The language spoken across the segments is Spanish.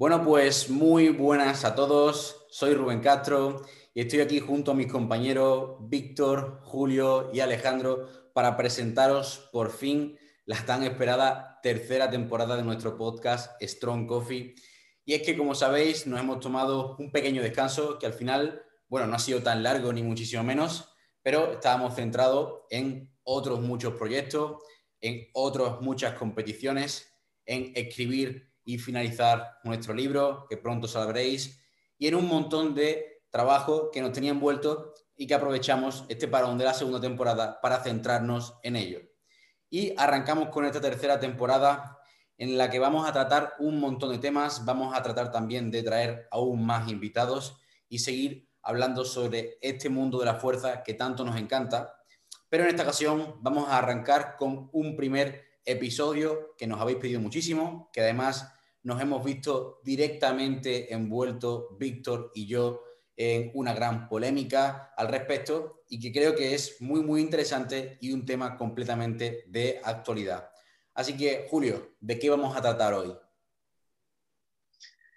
Bueno, pues muy buenas a todos. Soy Rubén Castro y estoy aquí junto a mis compañeros Víctor, Julio y Alejandro para presentaros por fin la tan esperada tercera temporada de nuestro podcast Strong Coffee. Y es que, como sabéis, nos hemos tomado un pequeño descanso que al final, bueno, no ha sido tan largo ni muchísimo menos, pero estábamos centrados en otros muchos proyectos, en otras muchas competiciones, en escribir y finalizar nuestro libro, que pronto sabréis, y en un montón de trabajo que nos tenía envuelto y que aprovechamos este parón de la segunda temporada para centrarnos en ello. Y arrancamos con esta tercera temporada en la que vamos a tratar un montón de temas, vamos a tratar también de traer aún más invitados y seguir hablando sobre este mundo de la fuerza que tanto nos encanta. Pero en esta ocasión vamos a arrancar con un primer episodio que nos habéis pedido muchísimo, que además nos hemos visto directamente envueltos Víctor y yo en una gran polémica al respecto y que creo que es muy, muy interesante y un tema completamente de actualidad. Así que, Julio, ¿de qué vamos a tratar hoy?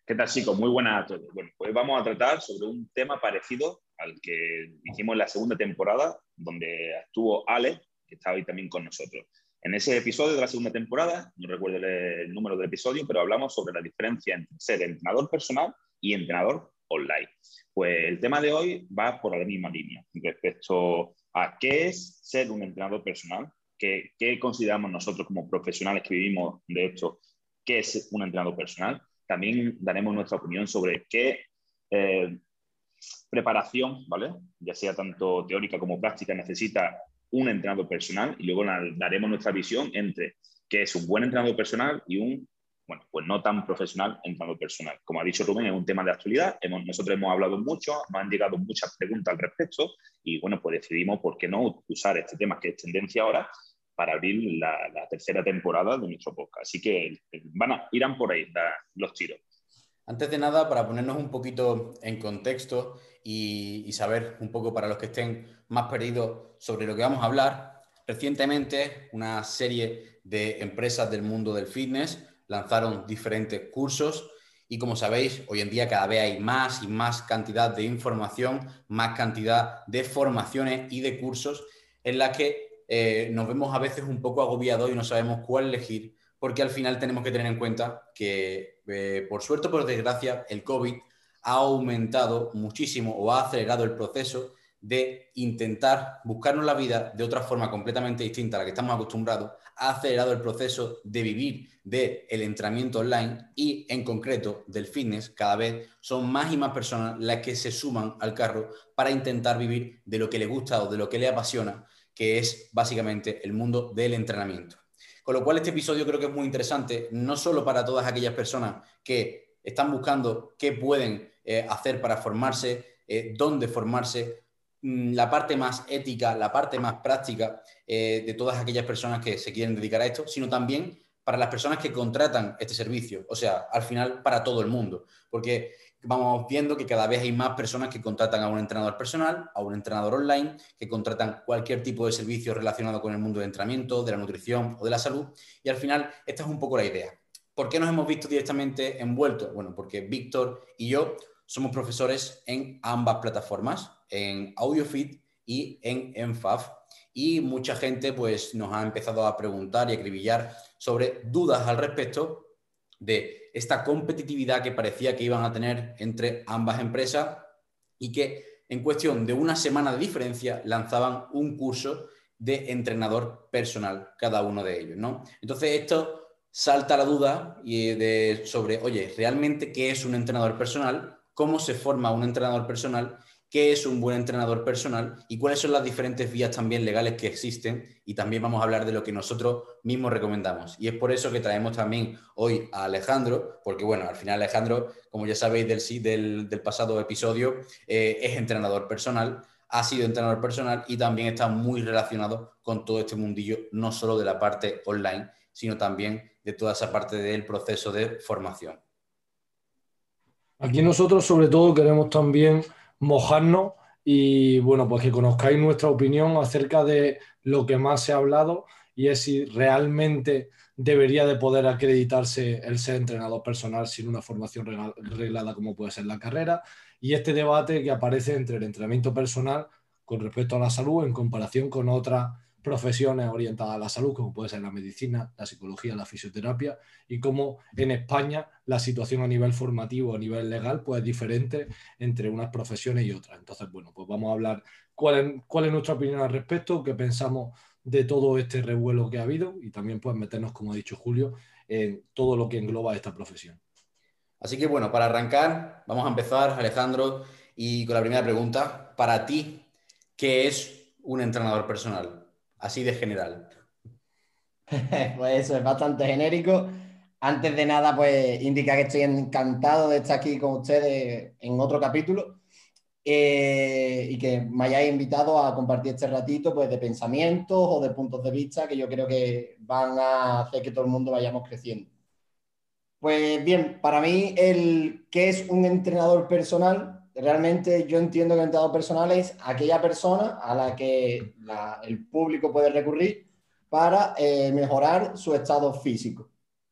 ¿Qué tal, chicos? Muy buenas a todos. Bueno, pues vamos a tratar sobre un tema parecido al que hicimos en la segunda temporada, donde estuvo Ale, que está hoy también con nosotros. En ese episodio de la segunda temporada, no recuerdo el número del episodio, pero hablamos sobre la diferencia entre ser entrenador personal y entrenador online. Pues el tema de hoy va por la misma línea respecto a qué es ser un entrenador personal, qué, qué consideramos nosotros como profesionales que vivimos de esto, qué es un entrenador personal. También daremos nuestra opinión sobre qué eh, preparación, ¿vale? ya sea tanto teórica como práctica, necesita un entrenador personal y luego daremos nuestra visión entre qué es un buen entrenador personal y un, bueno, pues no tan profesional entrenador personal. Como ha dicho Rubén, es un tema de actualidad. nosotros hemos hablado mucho, nos han llegado muchas preguntas al respecto y, bueno, pues decidimos por qué no usar este tema que es tendencia ahora para abrir la, tercera temporada de nuestro podcast. Así que van a, irán por ahí los tiros. Antes de nada, para ponernos un poquito en contexto y, saber un poco para los que estén más perdidos sobre lo que vamos a hablar, recientemente una serie de empresas del mundo del fitness lanzaron diferentes cursos y como sabéis, hoy en día cada vez hay más y más cantidad de información, más cantidad de formaciones y de cursos en las que eh, nos vemos a veces un poco agobiados y no sabemos cuál elegir porque al final tenemos que tener en cuenta que, eh, por suerte o por desgracia, el COVID ha aumentado muchísimo o ha acelerado el proceso de intentar buscarnos la vida de otra forma completamente distinta a la que estamos acostumbrados, ha acelerado el proceso de vivir del el entrenamiento online y en concreto del fitness. Cada vez son más y más personas las que se suman al carro para intentar vivir de lo que le gusta o de lo que le apasiona, que es básicamente el mundo del entrenamiento. Con lo cual este episodio creo que es muy interesante, no solo para todas aquellas personas que están buscando qué pueden eh, hacer para formarse, eh, dónde formarse, mm, la parte más ética, la parte más práctica eh, de todas aquellas personas que se quieren dedicar a esto, sino también para las personas que contratan este servicio, o sea, al final para todo el mundo, porque vamos viendo que cada vez hay más personas que contratan a un entrenador personal, a un entrenador online, que contratan cualquier tipo de servicio relacionado con el mundo del entrenamiento, de la nutrición o de la salud. Y al final, esta es un poco la idea. ¿Por qué nos hemos visto directamente envueltos? Bueno, porque Víctor y yo somos profesores en ambas plataformas, en AudioFit y en ENFAF. Y mucha gente pues, nos ha empezado a preguntar y a acribillar sobre dudas al respecto de esta competitividad que parecía que iban a tener entre ambas empresas y que en cuestión de una semana de diferencia lanzaban un curso de entrenador personal cada uno de ellos, ¿no? Entonces esto salta la duda y de, sobre, oye, ¿realmente qué es un entrenador personal? ¿Cómo se forma un entrenador personal? qué es un buen entrenador personal y cuáles son las diferentes vías también legales que existen y también vamos a hablar de lo que nosotros mismos recomendamos. Y es por eso que traemos también hoy a Alejandro, porque bueno, al final Alejandro, como ya sabéis del, del, pasado episodio, eh, es entrenador personal, ha sido entrenador personal y también está muy relacionado con todo este mundillo, no solo de la parte online, sino también de toda esa parte del proceso de formación. Aquí nosotros sobre todo queremos también mojarnos y bueno, pues que conozcáis nuestra opinión acerca de lo que más se ha hablado y es si realmente debería de poder acreditarse el ser entrenador personal sin una formación reglada como puede ser la carrera. Y este debate que aparece entre el entrenamiento personal con respecto a la salud en comparación con otras profesiones orientadas a la salud, como puede ser la medicina, la psicología, la fisioterapia, y cómo en España la situación a nivel formativo, a nivel legal, pues es diferente entre unas profesiones y otras. Entonces, bueno, pues vamos a hablar cuál es, cuál es nuestra opinión al respecto, qué pensamos de todo este revuelo que ha habido y también pues meternos, como ha dicho Julio, en todo lo que engloba esta profesión. Así que bueno, para arrancar, vamos a empezar, Alejandro, y con la primera pregunta. Para ti, ¿qué es un entrenador personal? Así de general. pues eso es bastante genérico. Antes de nada, pues indica que estoy encantado de estar aquí con ustedes en otro capítulo eh, y que me hayáis invitado a compartir este ratito pues, de pensamientos o de puntos de vista que yo creo que van a hacer que todo el mundo vayamos creciendo. Pues bien, para mí, el que es un entrenador personal, realmente yo entiendo que el entrenador personal es aquella persona a la que el público puede recurrir para eh, mejorar su estado físico.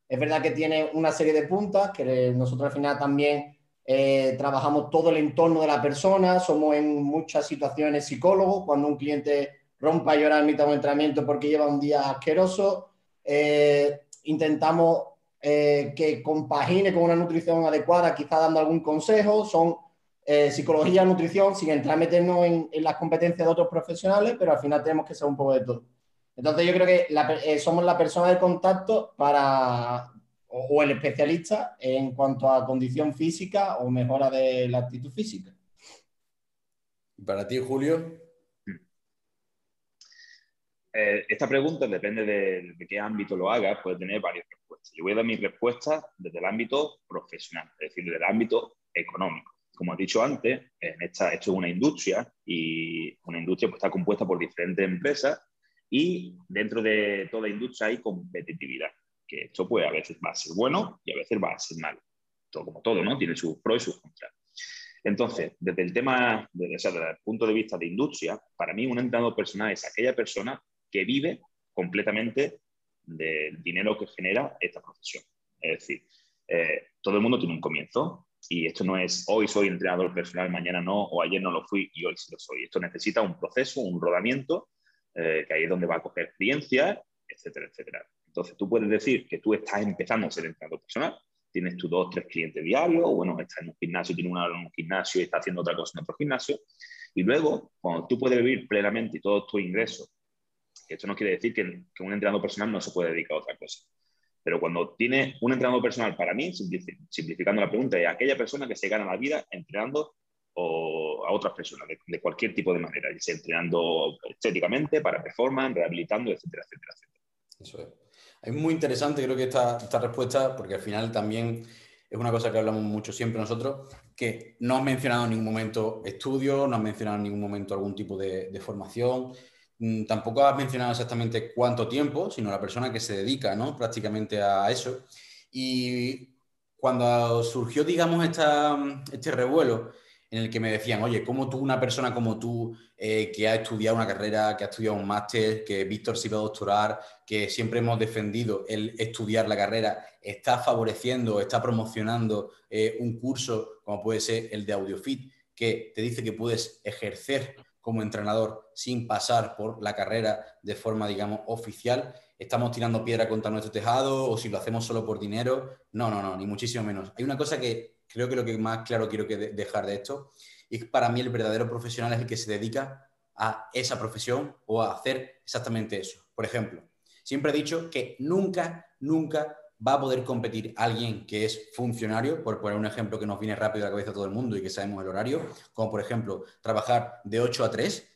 Es verdad que tiene una serie de puntas que nosotros al final también eh, trabajamos todo el entorno de la persona, somos en muchas situaciones psicólogos, cuando un cliente rompa a llorar en mitad de un entrenamiento porque lleva un día asqueroso, eh, intentamos que compagine con una nutrición adecuada, quizá dando algún consejo, son psicología, nutrición, sin entrar a meternos en, las competencias de otros profesionales, pero al final tenemos que ser un poco de todo. Entonces yo creo que somos la persona de contacto para, o, el especialista en cuanto a condición física o mejora de la actitud física. Para ti, Julio. Eh, esta pregunta depende de, de, qué ámbito lo hagas, puede tener varias respuestas. Yo voy a dar mi respuesta desde el ámbito profesional, es decir, desde el ámbito económico. Como he dicho antes, en esta, esto es una industria y una industria pues, está compuesta por diferentes empresas y dentro de toda industria hay competitividad que esto pues a veces va a ser bueno y a veces va a ser malo. Todo como todo, ¿no? Tiene sus pros y sus contras. Entonces, desde el tema, desde, el punto de vista de industria, para mí un entrenador personal es aquella persona que vive completamente del dinero que genera esta profesión. Es decir, eh, todo el mundo tiene un comienzo y esto no es hoy soy entrenador personal, mañana no, o ayer no lo fui y hoy sí lo soy. Esto necesita un proceso, un rodamiento, eh, que ahí es donde va a coger experiencia, etcétera, etcétera. Entonces, tú puedes decir que tú estás empezando a ser entrenador personal, tienes tus dos, tres clientes diarios, o bueno, estás en un gimnasio, tienes una en un gimnasio y estás haciendo otra cosa en otro gimnasio. Y luego, cuando tú puedes vivir plenamente y todos tus ingresos, que esto no quiere decir que, un entrenador personal no se puede dedicar a otra cosa. Pero cuando tiene un entrenador personal, para mí, simplificando la pregunta, es aquella persona que se gana la vida entrenando o a otras personas de, cualquier tipo de manera, ya sea entrenando estéticamente, para performance, rehabilitando, etcétera, etcétera, etcétera. Eso es. Es muy interesante, creo que esta, esta respuesta, porque al final también es una cosa que hablamos mucho siempre nosotros, que no has mencionado en ningún momento estudio, no has mencionado en ningún momento algún tipo de, formación, mm, tampoco has mencionado exactamente cuánto tiempo, sino la persona que se dedica ¿no? prácticamente a eso. Y cuando surgió, digamos, esta, este revuelo en el que me decían, oye, ¿cómo tú, una persona como tú, eh, que ha estudiado una carrera, que ha estudiado un máster, que Víctor se iba a doctorar, que siempre hemos defendido el estudiar la carrera, está favoreciendo, está promocionando eh, un curso como puede ser el de AudioFit, que te dice que puedes ejercer como entrenador sin pasar por la carrera de forma, digamos, oficial. Estamos tirando piedra contra nuestro tejado o si lo hacemos solo por dinero. No, no, no, ni muchísimo menos. Hay una cosa que creo que lo que más claro quiero que dejar de esto es que para mí el verdadero profesional es el que se dedica a esa profesión o a hacer exactamente eso. Por ejemplo, siempre he dicho que nunca, nunca va a poder competir alguien que es funcionario, por poner un ejemplo que nos viene rápido a la cabeza a todo el mundo y que sabemos el horario, como por ejemplo trabajar de 8 a 3,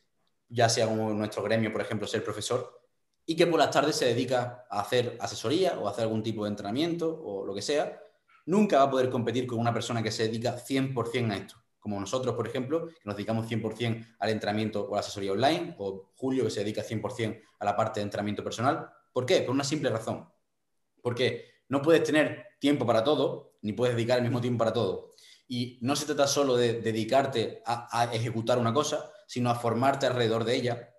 ya sea como nuestro gremio, por ejemplo, ser profesor, y que por las tardes se dedica a hacer asesoría o a hacer algún tipo de entrenamiento o lo que sea, nunca va a poder competir con una persona que se dedica 100% a esto. Como nosotros, por ejemplo, que nos dedicamos 100% al entrenamiento o a la asesoría online, o Julio, que se dedica 100% a la parte de entrenamiento personal. ¿Por qué? Por una simple razón. Porque no puedes tener tiempo para todo, ni puedes dedicar el mismo tiempo para todo. Y no se trata solo de dedicarte a, ejecutar una cosa, sino a formarte alrededor de ella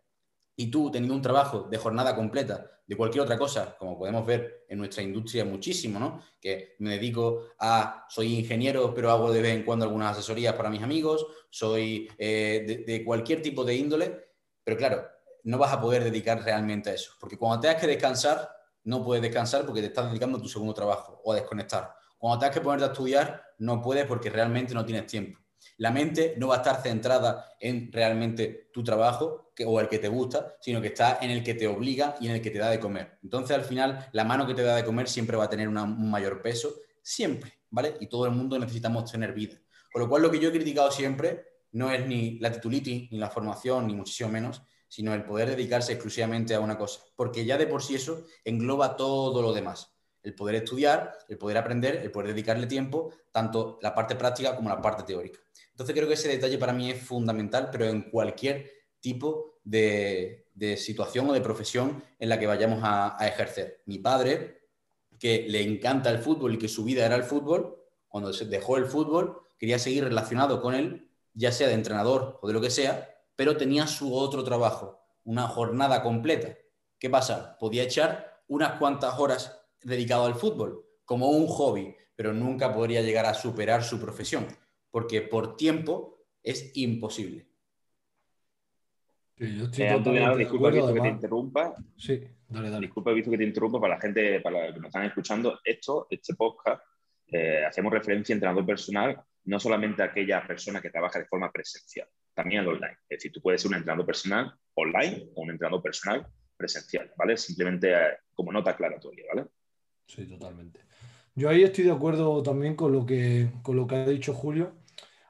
y tú teniendo un trabajo de jornada completa de cualquier otra cosa, como podemos ver en nuestra industria muchísimo, ¿no? Que me dedico a, soy ingeniero, pero hago de vez en cuando algunas asesorías para mis amigos, soy eh, de, cualquier tipo de índole, pero claro, no vas a poder dedicar realmente a eso, porque cuando tengas que descansar, no puedes descansar porque te estás dedicando a tu segundo trabajo o a desconectar. Cuando tengas que ponerte a estudiar, no puedes porque realmente no tienes tiempo. La mente no va a estar centrada en realmente tu trabajo o el que te gusta, sino que está en el que te obliga y en el que te da de comer. Entonces, al final, la mano que te da de comer siempre va a tener un mayor peso, siempre, ¿vale? Y todo el mundo necesitamos tener vida. Con lo cual, lo que yo he criticado siempre no es ni la titulitis, ni la formación, ni muchísimo menos, sino el poder dedicarse exclusivamente a una cosa, porque ya de por sí eso engloba todo lo demás. El poder estudiar, el poder aprender, el poder dedicarle tiempo, tanto la parte práctica como la parte teórica. Entonces creo que ese detalle para mí es fundamental, pero en cualquier tipo de, situación o de profesión en la que vayamos a, ejercer. Mi padre, que le encanta el fútbol y que su vida era el fútbol, cuando se dejó el fútbol, quería seguir relacionado con él, ya sea de entrenador o de lo que sea, pero tenía su otro trabajo, una jornada completa. ¿Qué pasa? Podía echar unas cuantas horas dedicado al fútbol, como un hobby, pero nunca podría llegar a superar su profesión porque por tiempo es imposible. Sí, yo estoy eh, disculpa, visto que te interrumpa. Sí, dale, dale. Disculpa, visto que te interrumpa para la gente, para los que nos están escuchando. Esto, este podcast, eh, hacemos referencia a entrenador personal, no solamente a aquella persona que trabaja de forma presencial, también al online. Es decir, tú puedes ser un entrenador personal online o un entrenador personal presencial, ¿vale? Simplemente eh, como nota aclaratoria, ¿vale? Sí, totalmente. Yo ahí estoy de acuerdo también con lo que, con lo que ha dicho Julio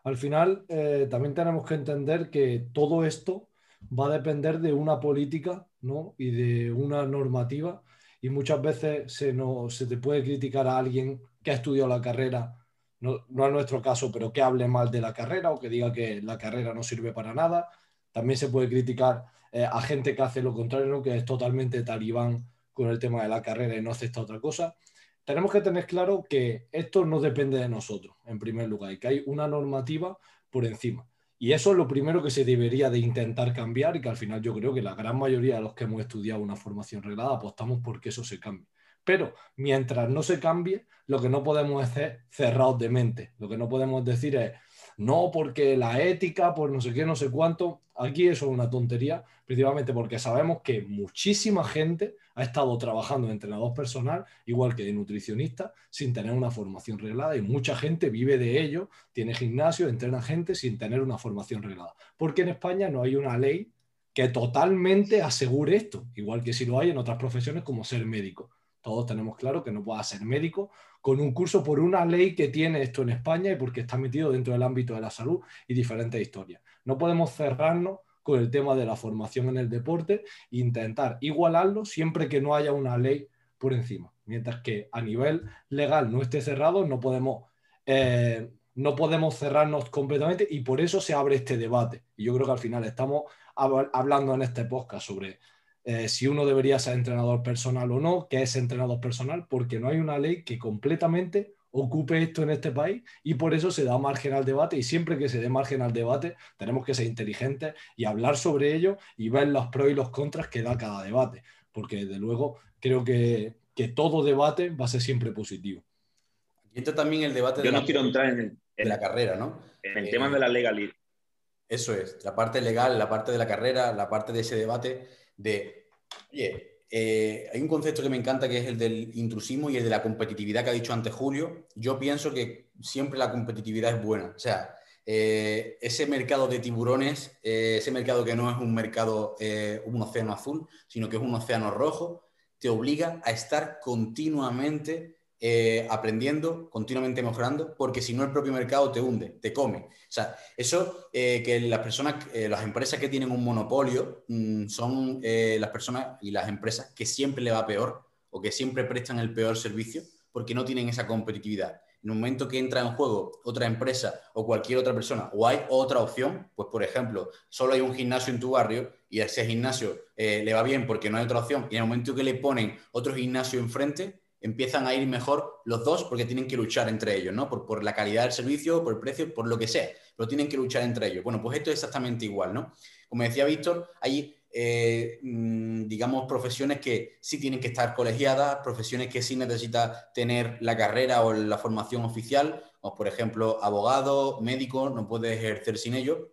al final, eh, también tenemos que entender que todo esto va a depender de una política y de una normativa. Y muchas veces se, se te puede criticar a alguien que ha estudiado la carrera, no, es nuestro caso, pero que hable mal de la carrera o que diga que la carrera no sirve para nada. También se puede criticar eh, a gente que hace lo contrario, que es totalmente talibán con el tema de la carrera y no acepta otra cosa tenemos que tener claro que esto no depende de nosotros, en primer lugar, y que hay una normativa por encima. Y eso es lo primero que se debería de intentar cambiar y que al final yo creo que la gran mayoría de los que hemos estudiado una formación reglada apostamos por que eso se cambie. Pero mientras no se cambie, lo que no podemos hacer es cerrados de mente. Lo que no podemos decir es, no, porque la ética, por no sé qué, no sé cuánto. Aquí eso es una tontería, principalmente porque sabemos que muchísima gente ha estado trabajando de entrenador personal, igual que de nutricionista, sin tener una formación reglada y mucha gente vive de ello, tiene gimnasio, entrena gente sin tener una formación reglada. Porque en España no hay una ley que totalmente asegure esto, igual que si lo hay en otras profesiones como ser médico. Todos tenemos claro que no pueda ser médico con un curso por una ley que tiene esto en España y porque está metido dentro del ámbito de la salud y diferentes historias. No podemos cerrarnos con el tema de la formación en el deporte e intentar igualarlo siempre que no haya una ley por encima. Mientras que a nivel legal no esté cerrado, no podemos, eh, no podemos cerrarnos completamente y por eso se abre este debate. Y yo creo que al final estamos hablando en este podcast sobre eh, si uno debería ser entrenador personal o no, qué es entrenador personal, porque no hay una ley que completamente ocupe esto en este país y por eso se da margen al debate y siempre que se dé margen al debate tenemos que ser inteligentes y hablar sobre ello y ver los pros y los contras que da cada debate, porque desde luego creo que, todo debate va a ser siempre positivo. Y esto también el debate Yo no quiero entrar en, la carrera, ¿no? En el tema de la legalidad. Eso es, la parte legal, la parte de la carrera, la parte de ese debate de, oye, eh, hay un concepto que me encanta que es el del intrusismo y el de la competitividad que ha dicho antes Julio. Yo pienso que siempre la competitividad es buena. O sea, eh, ese mercado de tiburones, eh, ese mercado que no es un mercado, un océano azul, sino que es un océano rojo, te obliga a estar continuamente eh, aprendiendo, continuamente mejorando, porque si no el propio mercado te hunde, te come. O sea, eso eh, que las personas, eh, las empresas que tienen un monopolio mm, son las personas y las empresas que siempre le va peor o que siempre prestan el peor servicio porque no tienen esa competitividad. En un momento que entra en juego otra empresa o cualquier otra persona o hay otra opción, pues por ejemplo, solo hay un gimnasio en tu barrio y ese gimnasio le va bien porque no hay otra opción y en el momento que le ponen otro gimnasio enfrente, empiezan a ir mejor los dos porque tienen que luchar entre ellos, ¿no? Por, la calidad del servicio, por el precio, por lo que sea, pero tienen que luchar entre ellos. Bueno, pues esto es exactamente igual, ¿no? Como decía Víctor, hay eh, mm, digamos, profesiones que sí tienen que estar colegiadas, profesiones que sí necesita tener la carrera o la formación oficial, como por ejemplo abogado, médico, no puede ejercer sin ello,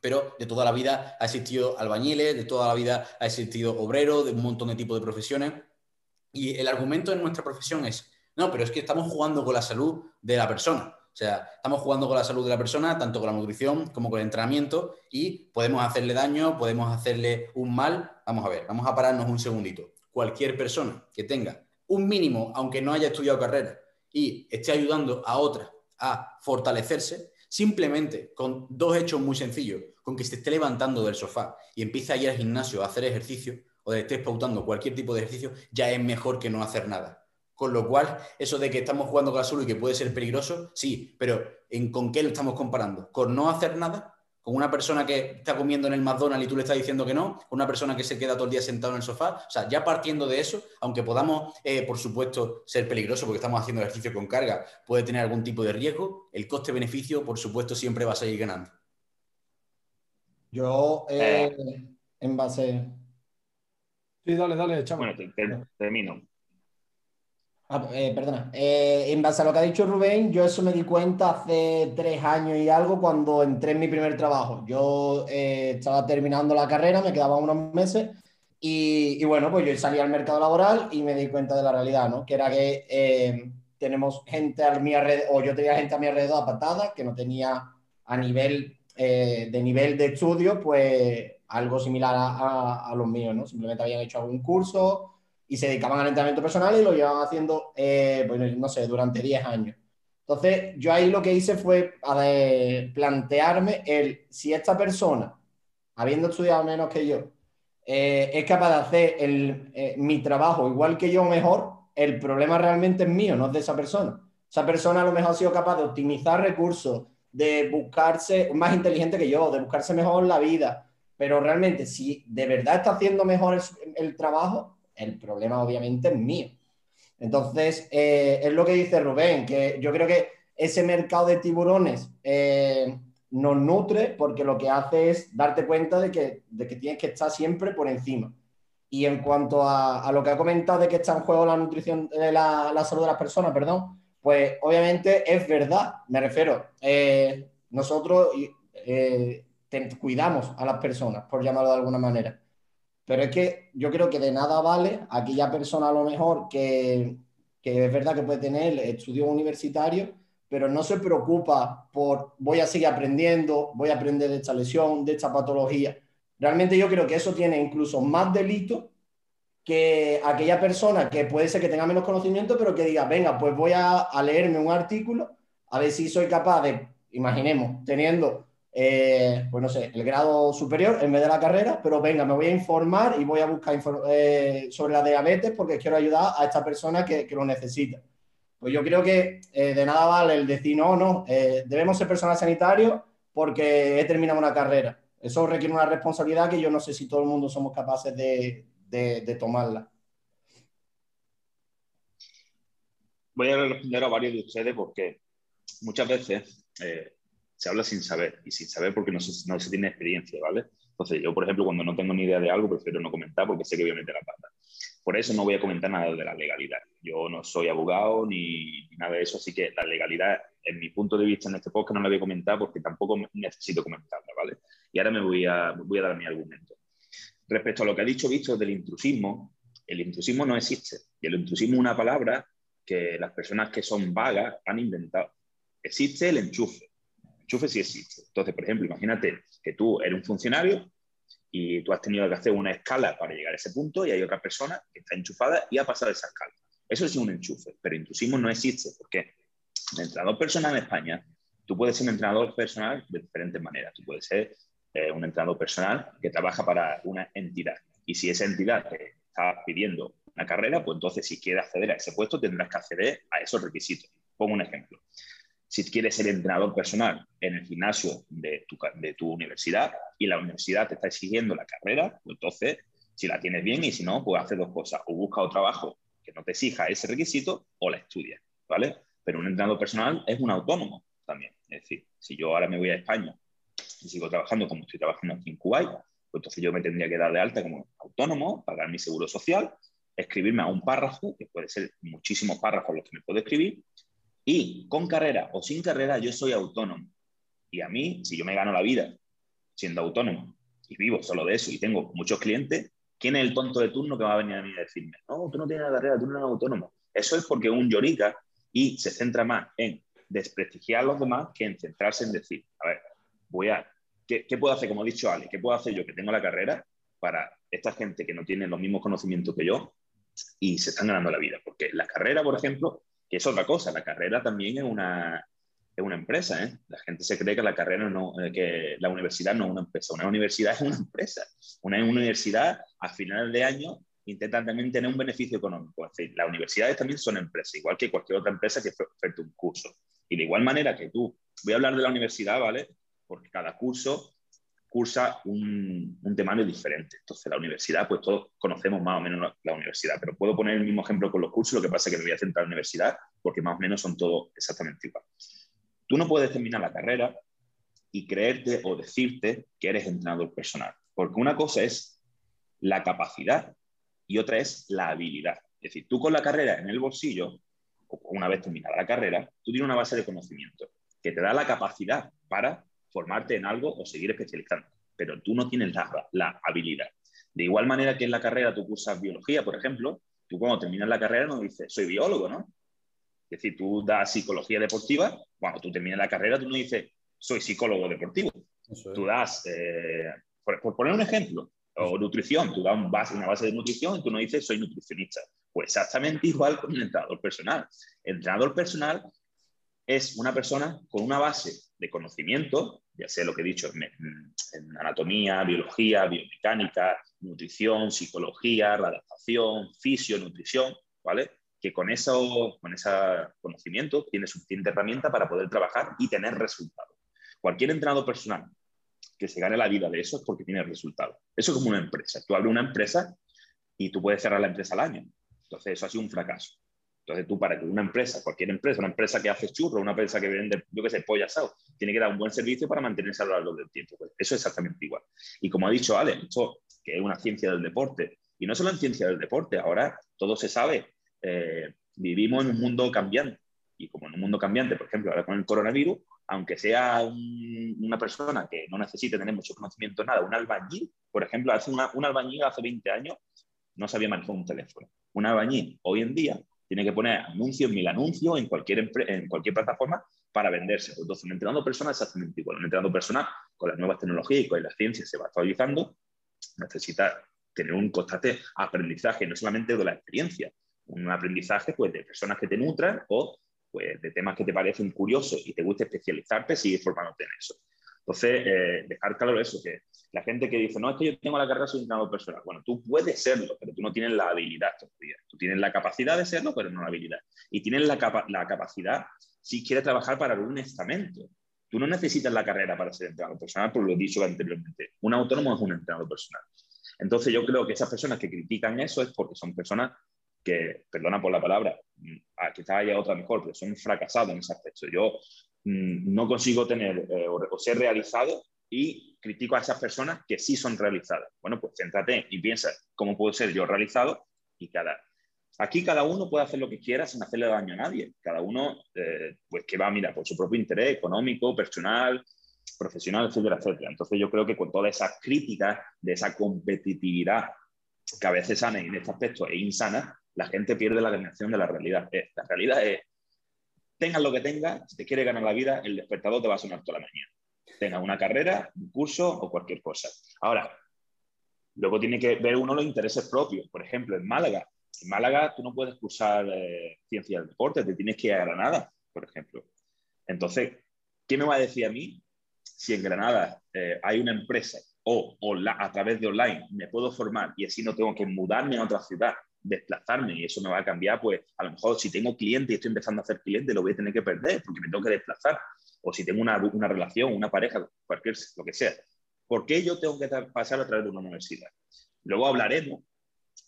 pero de toda la vida ha existido albañiles, de toda la vida ha existido obreros, de un montón de tipos de profesiones. Y el argumento en nuestra profesión es, no, pero es que estamos jugando con la salud de la persona. O sea, estamos jugando con la salud de la persona, tanto con la nutrición como con el entrenamiento, y podemos hacerle daño, podemos hacerle un mal. Vamos a ver, vamos a pararnos un segundito. Cualquier persona que tenga un mínimo, aunque no haya estudiado carrera, y esté ayudando a otra a fortalecerse, simplemente con dos hechos muy sencillos, con que se esté levantando del sofá y empiece a ir al gimnasio a hacer ejercicio, o de estés pautando cualquier tipo de ejercicio, ya es mejor que no hacer nada. Con lo cual, eso de que estamos jugando con la salud y que puede ser peligroso, sí, pero ¿en, ¿con qué lo estamos comparando? ¿Con no hacer nada? ¿Con una persona que está comiendo en el McDonald's y tú le estás diciendo que no? ¿Con una persona que se queda todo el día sentado en el sofá? O sea, ya partiendo de eso, aunque podamos, eh, por supuesto, ser peligroso porque estamos haciendo ejercicio con carga, puede tener algún tipo de riesgo, el coste-beneficio, por supuesto, siempre va a seguir ganando. Yo, eh, eh. en base... Sí, dale, dale, Bueno, termino. Ah, eh, perdona. Eh, en base a lo que ha dicho Rubén, yo eso me di cuenta hace tres años y algo cuando entré en mi primer trabajo. Yo eh, estaba terminando la carrera, me quedaban unos meses y, bueno, pues yo salí al mercado laboral y me di cuenta de la realidad, ¿no? Que era que tenemos gente a mi alrededor, o yo tenía gente a mi alrededor apartada que no tenía a nivel de nivel de estudio, pues algo similar a, los míos, ¿no? Simplemente habían hecho algún curso y se dedicaban al entrenamiento personal y lo llevaban haciendo, eh, no sé, durante 10 años. Entonces, yo ahí lo que hice fue plantearme el si esta persona, habiendo estudiado menos que yo, eh, es capaz de hacer eh, mi trabajo igual que yo mejor, el problema realmente es mío, no es de esa persona. Esa persona a lo mejor ha sido capaz de optimizar recursos, de buscarse más inteligente que yo, de buscarse mejor la vida, pero realmente si de verdad está haciendo mejor el trabajo, el problema obviamente es mío. Entonces, eh, es lo que dice Rubén, que yo creo que ese mercado de tiburones eh, nos nutre porque lo que hace es darte cuenta de que, de que tienes que estar siempre por encima. Y en cuanto a, lo que ha comentado de que está en juego la nutrición, de la, salud de las personas, perdón, pues obviamente es verdad, me refiero. Eh, nosotros cuidamos a las personas, por llamarlo de alguna manera. Pero es que yo creo que de nada vale aquella persona a lo mejor que, es verdad que puede tener estudios universitarios, pero no se preocupa por voy a seguir aprendiendo, voy a aprender de esta lesión, de esta patología. Realmente yo creo que eso tiene incluso más delito que aquella persona que puede ser que tenga menos conocimiento, pero que diga, venga, pues voy a, a leerme un artículo, a ver si soy capaz de, imaginemos, teniendo eh, pues no sé, el grado superior en vez de la carrera, pero venga, me voy a informar y voy a buscar eh, sobre la diabetes porque quiero ayudar a esta persona que, lo necesita. Pues yo creo que eh, de nada vale el decir, no, no, debemos ser personal sanitario porque he terminado una carrera. Eso requiere una responsabilidad que yo no sé si todo el mundo somos capaces de tomarla. Voy a responder a varios de ustedes porque muchas veces se habla sin saber y sin saber porque no se, tiene experiencia, ¿vale? Entonces, yo, por ejemplo, cuando no tengo ni idea de algo, prefiero no comentar porque sé que voy a meter la pata. Por eso no voy a comentar nada de la legalidad. Yo no soy abogado ni, nada de eso, así que la legalidad, en mi punto de vista en este podcast, no la voy a comentar porque tampoco necesito comentarla, ¿vale? Y ahora me voy a, voy a dar mi argumento. Respecto a lo que ha dicho Víctor del intrusismo, el intrusismo no existe. Y el intrusismo es una palabra que las personas que son vagas han inventado. Existe el enchufe enchufe sí existe. Entonces, por ejemplo, imagínate que tú eres un funcionario y tú has tenido que hacer una escala para llegar a ese punto y hay otra persona que está enchufada y ha pasado esa escala. Eso es un enchufe, pero intrusismo no existe porque el entrenador personal en España, tú puedes ser un entrenador personal de diferentes maneras. Tú puedes ser eh, un entrenador personal que trabaja para una entidad y si esa entidad te está pidiendo una carrera, pues entonces si quieres acceder a ese puesto tendrás que acceder a esos requisitos. Pongo un ejemplo si quieres ser entrenador personal en el gimnasio de tu, universidad y la universidad te está exigiendo la carrera, pues entonces, si la tienes bien y si no, pues haces dos cosas. O busca otro trabajo que no te exija ese requisito o la estudias, ¿vale? Pero un entrenador personal es un autónomo también. Es decir, si yo ahora me voy a España y sigo trabajando como estoy trabajando aquí en Kuwait, Pues entonces yo me tendría que dar de alta como autónomo, pagar mi seguro social, escribirme a un párrafo, que puede ser muchísimos párrafos los que me puedo escribir, y con carrera o sin carrera yo soy autónomo. Y a mí, si yo me gano la vida siendo autónomo y vivo solo de eso y tengo muchos clientes, ¿quién es el tonto de turno que va a venir a mí a decirme, no, tú no tienes carrera, tú no eres autónomo? Eso es porque un llorica y se centra más en desprestigiar a los demás que en centrarse en decir, a ver, voy a, ¿qué, puedo hacer? Como ha dicho Ale, ¿qué puedo hacer yo que tengo la carrera para esta gente que no tiene los mismos conocimientos que yo y se están ganando la vida? Porque la carrera, por ejemplo, que es otra cosa, la carrera también es una, es una empresa. ¿eh? La gente se cree que la carrera no, eh, que la universidad no es una empresa. Una universidad es una empresa. Una universidad, a finales de año, intentan también tener un beneficio económico. Es decir, las universidades también son empresas, igual que cualquier otra empresa que ofrece un curso. Y de igual manera que tú, voy a hablar de la universidad, ¿vale? Porque cada curso cursa un, temario diferente. Entonces, la universidad, pues todos conocemos más o menos la universidad, pero puedo poner el mismo ejemplo con los cursos, lo que pasa es que me voy a centrar en la universidad, porque más o menos son todos exactamente igual. Tú no puedes terminar la carrera y creerte o decirte que eres entrenador personal, porque una cosa es la capacidad y otra es la habilidad. Es decir, tú con la carrera en el bolsillo, una vez terminada la carrera, tú tienes una base de conocimiento que te da la capacidad para formarte en algo o seguir especializando, pero tú no tienes la, la habilidad. De igual manera que en la carrera tú cursas biología, por ejemplo, tú cuando terminas la carrera no dices, soy biólogo, ¿no? Es decir, tú das psicología deportiva, cuando tú terminas la carrera, tú no dices, soy psicólogo deportivo. Tú das, eh, por, poner un ejemplo, o nutrición, tú das una base de nutrición y tú no dices, soy nutricionista. Pues exactamente igual con un entrenador personal. El entrenador personal es una persona con una base de conocimiento, ya sea lo que he dicho en, anatomía, biología, biomecánica, nutrición, psicología, adaptación, fisio, nutrición, ¿vale? que con, eso, con ese conocimiento tiene suficiente herramienta para poder trabajar y tener resultados. Cualquier entrenador personal que se gane la vida de eso es porque tiene resultados. Eso es como una empresa. Tú abres una empresa y tú puedes cerrar la empresa al año. Entonces, eso ha sido un fracaso. Entonces, tú para que una empresa, cualquier empresa, una empresa que hace churros, una empresa que vende, yo qué sé, pollo asado, tiene que dar un buen servicio para mantenerse a lo largo del tiempo. Pues eso es exactamente igual. Y como ha dicho Ale, esto que es una ciencia del deporte, y no solo en ciencia del deporte, ahora todo se sabe eh, vivimos en un mundo cambiante. Y como en un mundo cambiante, por ejemplo, ahora con el coronavirus, aunque sea una persona que no necesite tener mucho conocimiento nada, un albañil, por ejemplo, hace un albañil hace 20 años no sabía manejar un teléfono. Un albañil hoy en día tiene que poner anuncios, mil anuncios en cualquier, en cualquier plataforma para venderse. Entonces, un entrenador personal exactamente igual. Un entrenador personal, con las nuevas tecnologías y con la ciencia se va actualizando, necesita tener un constante aprendizaje, no solamente de la experiencia, un aprendizaje pues, de personas que te nutran o pues, de temas que te parecen curiosos y te gusta especializarte, sigue formándote en eso. Entonces, eh, dejar claro eso, que la gente que dice, no, es que yo tengo la carrera soy entrenador personal. Bueno, tú puedes serlo, pero tú no tienes la habilidad todavía. Tú tienes la capacidad de serlo, pero no la habilidad. Y tienes la, la capacidad si quieres trabajar para algún estamento. Tú no necesitas la carrera para ser entrenador personal, por lo he dicho anteriormente. Un autónomo es un entrenador personal. Entonces yo creo que esas personas que critican eso es porque son personas que, perdona por la palabra, mm, quizás haya otra mejor, pero son fracasados en ese aspecto. Yo no consigo tener eh, o, ser realizado y critico a esas personas que sí son realizadas. Bueno, pues céntrate y piensa cómo puedo ser yo realizado y cada... Aquí cada uno puede hacer lo que quiera sin hacerle daño a nadie. Cada uno, eh, pues que va, mira, por su propio interés económico, personal, profesional, etcétera, etcétera. Entonces yo creo que con todas esas críticas de esa competitividad que a veces sana en este aspecto es insana, la gente pierde la dimensión de la realidad. Eh, la realidad es, tengas lo que tengas, si te quieres ganar la vida, el despertador te va a sonar toda la mañana. Tengas una carrera, un curso o cualquier cosa. Ahora, luego tiene que ver uno los intereses propios. Por ejemplo, en Málaga. En Málaga tú no puedes cursar eh, ciencia del deporte, te tienes que ir a Granada, por ejemplo. Entonces, ¿qué me va a decir a mí si en Granada eh, hay una empresa o, o a través de online me puedo formar y así no tengo que mudarme a otra ciudad desplazarme y eso me va a cambiar, pues a lo mejor si tengo cliente y estoy empezando a hacer cliente, lo voy a tener que perder porque me tengo que desplazar. O si tengo una, una relación, una pareja, cualquier, lo que sea. ¿Por qué yo tengo que pasar a través de una universidad? Luego hablaremos,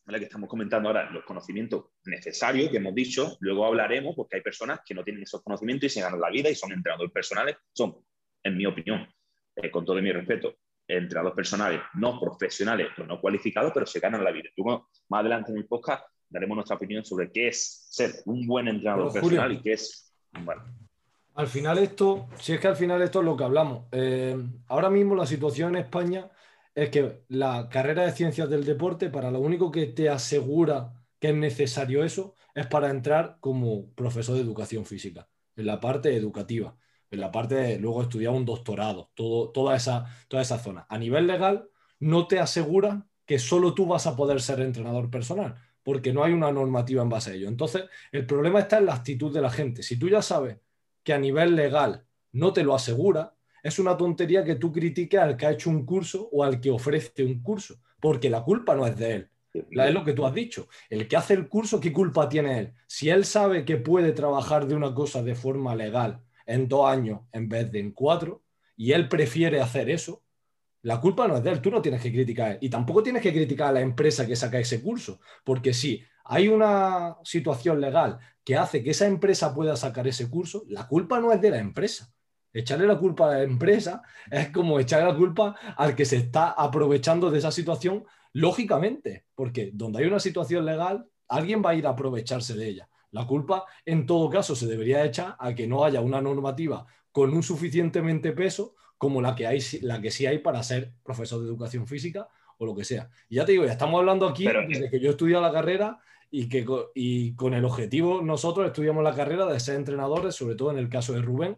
¿vale? que estamos comentando ahora, los conocimientos necesarios que hemos dicho, luego hablaremos porque hay personas que no tienen esos conocimientos y se ganan la vida y son entrenadores personales, son, en mi opinión, eh, con todo mi respeto, entrenadores personales no profesionales o no cualificados, pero se ganan la vida. Luego, más adelante en el podcast daremos nuestra opinión sobre qué es ser un buen entrenador personal y qué es bueno. Al final esto, si es que al final esto es lo que hablamos. Eh, ahora mismo la situación en España es que la carrera de ciencias del deporte, para lo único que te asegura que es necesario eso, es para entrar como profesor de educación física, en la parte educativa, en la parte de luego estudiar un doctorado, todo, toda, esa, toda esa zona. A nivel legal, no te asegura que solo tú vas a poder ser entrenador personal, porque no hay una normativa en base a ello. Entonces, el problema está en la actitud de la gente. Si tú ya sabes que a nivel legal no te lo asegura, es una tontería que tú critiques al que ha hecho un curso o al que ofrece un curso, porque la culpa no es de él. Es lo que tú has dicho. El que hace el curso, ¿qué culpa tiene él? Si él sabe que puede trabajar de una cosa de forma legal en dos años en vez de en cuatro, y él prefiere hacer eso, la culpa no es de él, tú no tienes que criticar. Y tampoco tienes que criticar a la empresa que saca ese curso, porque si hay una situación legal que hace que esa empresa pueda sacar ese curso, la culpa no es de la empresa. Echarle la culpa a la empresa es como echarle la culpa al que se está aprovechando de esa situación, lógicamente, porque donde hay una situación legal, alguien va a ir a aprovecharse de ella. La culpa, en todo caso, se debería echar a que no haya una normativa con un suficientemente peso como la que, hay, la que sí hay para ser profesor de educación física o lo que sea. Y ya te digo, ya estamos hablando aquí desde que yo he estudiado la carrera y que y con el objetivo nosotros estudiamos la carrera de ser entrenadores, sobre todo en el caso de Rubén,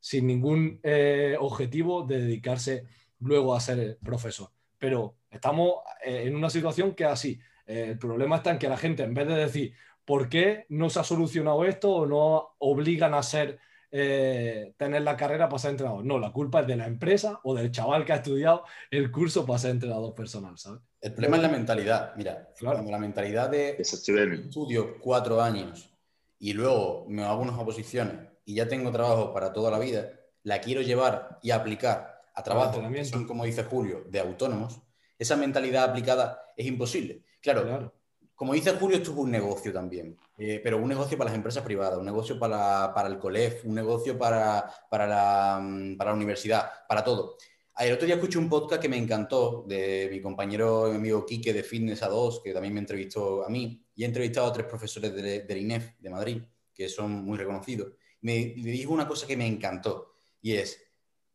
sin ningún eh, objetivo de dedicarse luego a ser profesor. Pero estamos eh, en una situación que así. Eh, el problema está en que la gente, en vez de decir, ¿por qué no se ha solucionado esto o no obligan a ser eh, tener la carrera para ser entrenador. No, la culpa es de la empresa o del chaval que ha estudiado el curso para ser entrenador personal, ¿sabes? El problema es la mentalidad. Mira, la mentalidad de estudio cuatro años y luego me hago unas oposiciones y ya tengo trabajo para toda la vida, la quiero llevar y aplicar a trabajo que son, como dice Julio, de autónomos, esa mentalidad aplicada es imposible. Claro, claro como dice Julio, esto es un negocio también, eh, pero un negocio para las empresas privadas, un negocio para, el COLEF, un negocio para, para, la, mm, para, la, universidad, para todo. El otro día escuché un podcast que me encantó de mi compañero y mi amigo Quique de Fitness A2, que también me entrevistó a mí, y he entrevistado a tres profesores del INEF de Madrid, que son muy reconocidos. Me, me dijo una cosa que me encantó, y es,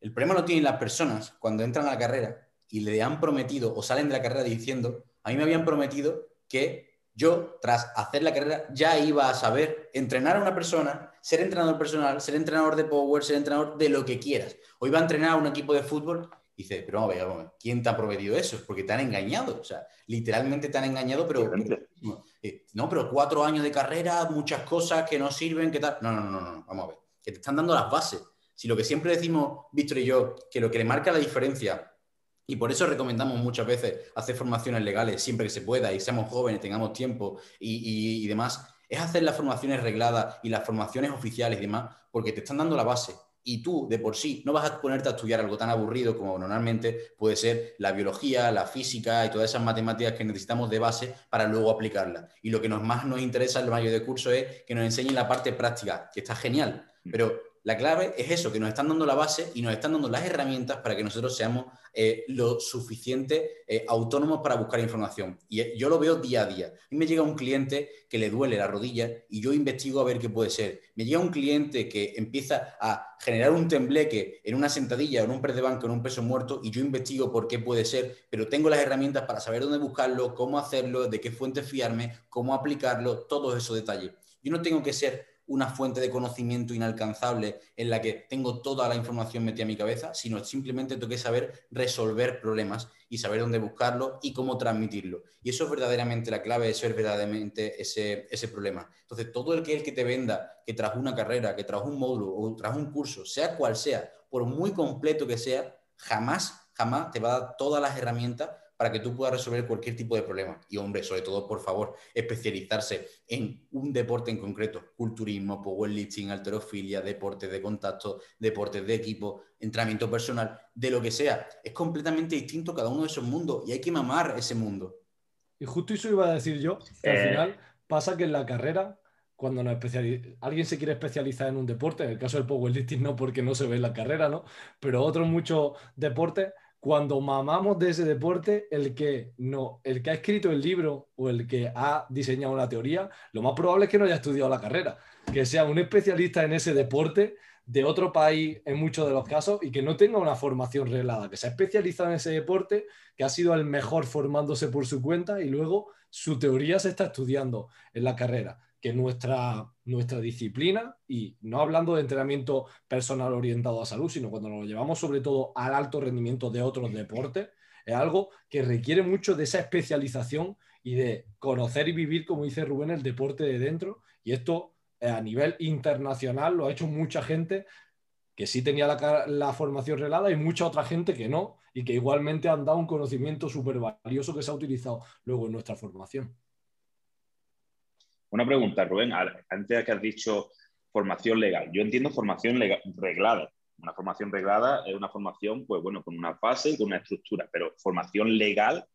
el problema lo tienen las personas cuando entran a la carrera y le han prometido o salen de la carrera diciendo, a mí me habían prometido que yo, tras hacer la carrera, ya iba a saber entrenar a una persona, ser entrenador personal, ser entrenador de power, ser entrenador de lo que quieras. O iba a entrenar a un equipo de fútbol y dices, pero vamos a ver, ¿quién te ha prometido eso? Porque te han engañado. O sea, literalmente te han engañado, pero... Eh, no, pero cuatro años de carrera, muchas cosas que no sirven, ¿qué tal? No, no, no, no, vamos a ver. Que te están dando las bases. Si lo que siempre decimos, Víctor y yo, que lo que le marca la diferencia y por eso recomendamos muchas veces hacer formaciones legales siempre que se pueda y seamos jóvenes, tengamos tiempo y, demás. Es hacer las formaciones regladas y las formaciones oficiales y demás, porque te están dando la base. Y tú, de por sí, no vas a ponerte a estudiar algo tan aburrido como normalmente puede ser la biología, la física y todas esas matemáticas que necesitamos de base para luego aplicarlas. Y lo que nos más nos interesa en el mayor de curso es que nos enseñen la parte práctica, que está genial. Pero la clave es eso, que nos están dando la base y nos están dando las herramientas para que nosotros seamos eh, lo suficiente eh, autónomos para buscar información. Y eh, yo lo veo día a día. Mí me llega un cliente que le duele la rodilla y yo investigo a ver qué puede ser. Me llega un cliente que empieza a generar un tembleque en una sentadilla en un press de banco, en un peso muerto, y yo investigo por qué puede ser, pero tengo las herramientas para saber dónde buscarlo, cómo hacerlo, de qué fuente fiarme, cómo aplicarlo, todos esos detalles. Yo no tengo que ser una fuente de conocimiento inalcanzable en la que tengo toda la información metida en mi cabeza, sino simplemente tengo que saber resolver problemas y saber dónde buscarlo y cómo transmitirlo. Y eso es verdaderamente la clave de ser verdaderamente ese, ese problema. Entonces, todo el que, el que te venda que tras una carrera, que tras un módulo o tras un curso, sea cual sea, por muy completo que sea, jamás, jamás te va a dar todas las herramientas para que tú puedas resolver cualquier tipo de problema. Y hombre, sobre todo, por favor, especializarse en un deporte en concreto, culturismo, powerlifting, alterofilia, deportes de contacto, deportes de equipo, entrenamiento personal, de lo que sea. Es completamente distinto cada uno de esos mundos y hay que mamar ese mundo. Y justo eso iba a decir yo, que al eh. final pasa que en la carrera cuando nos alguien se quiere especializar en un deporte, en el caso del powerlifting no porque no se ve en la carrera, ¿no? Pero otros muchos deportes cuando mamamos de ese deporte, el que, no, el que ha escrito el libro o el que ha diseñado una teoría, lo más probable es que no haya estudiado la carrera, que sea un especialista en ese deporte de otro país en muchos de los casos y que no tenga una formación reglada, que se ha especializado en ese deporte, que ha sido el mejor formándose por su cuenta y luego su teoría se está estudiando en la carrera que nuestra, nuestra disciplina, y no hablando de entrenamiento personal orientado a salud, sino cuando lo llevamos sobre todo al alto rendimiento de otros deportes, es algo que requiere mucho de esa especialización y de conocer y vivir, como dice Rubén, el deporte de dentro. Y esto eh, a nivel internacional lo ha hecho mucha gente que sí tenía la, la formación relada y mucha otra gente que no, y que igualmente han dado un conocimiento súper valioso que se ha utilizado luego en nuestra formación. Una pregunta, Rubén, antes de que has dicho formación legal. Yo entiendo formación reglada. Una formación reglada es una formación, pues bueno, con una base y con una estructura, pero formación legal,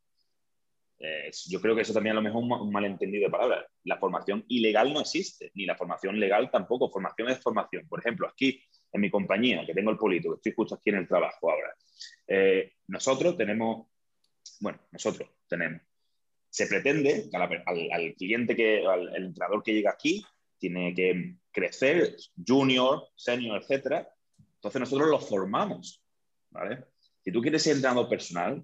eh, yo creo que eso también a lo mejor es un, malentendido de palabras. La formación ilegal no existe, ni la formación legal tampoco. Formación es formación. Por ejemplo, aquí en mi compañía, que tengo el que estoy justo aquí en el trabajo ahora, eh, nosotros tenemos, bueno, nosotros tenemos se pretende que al, cliente, que, al entrenador que llega aquí, tiene que crecer, junior, senior, etc. Entonces nosotros lo formamos. ¿vale? Si tú quieres ser entrenador personal,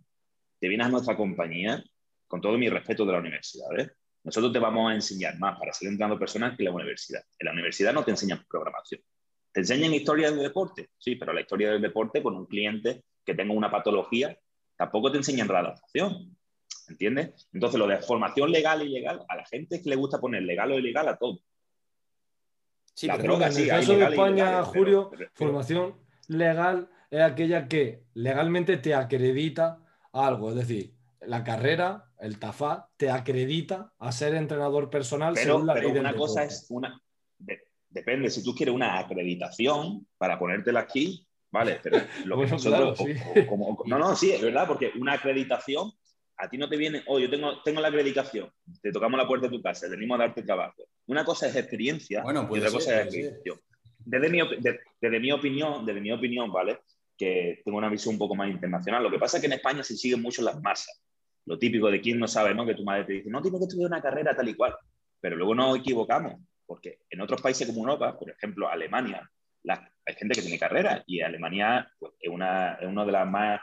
te vienes a nuestra compañía, con todo mi respeto de la universidad. Nosotros te vamos a enseñar más para ser entrenador personal que la universidad. En la universidad no te enseñan programación. ¿Te enseñan historia del deporte? Sí, pero la historia del deporte con un cliente que tenga una patología, tampoco te enseñan la adaptación. ¿Entiendes? Entonces, lo de formación legal y ilegal, a la gente es que le gusta poner legal o ilegal a todo. Sí, la droga, en el caso de España, Julio, formación legal es aquella que legalmente te acredita algo. Es decir, la carrera, el TAFA, te acredita a ser entrenador personal pero, según la pero una cosa es una. depende, si tú quieres una acreditación para ponértela aquí, vale, pero lo que nosotros. no, no, sí, es verdad, porque una acreditación a ti no te viene, oh, yo tengo, tengo la acreditación, te tocamos la puerta de tu casa, venimos a darte trabajo. Una cosa es experiencia y otra cosa es acreditación. Desde mi, desde mi opinión, desde mi opinión, ¿vale? Que tengo una visión un poco más internacional. Lo que pasa es que en España se siguen mucho las masas. Lo típico de quien no sabe, ¿no? Que tu madre te dice, no, tienes que estudiar una carrera tal y cual. Pero luego nos equivocamos, porque en otros países como Europa, por ejemplo, Alemania, hay gente que tiene carrera y Alemania pues, es, una, es una de las más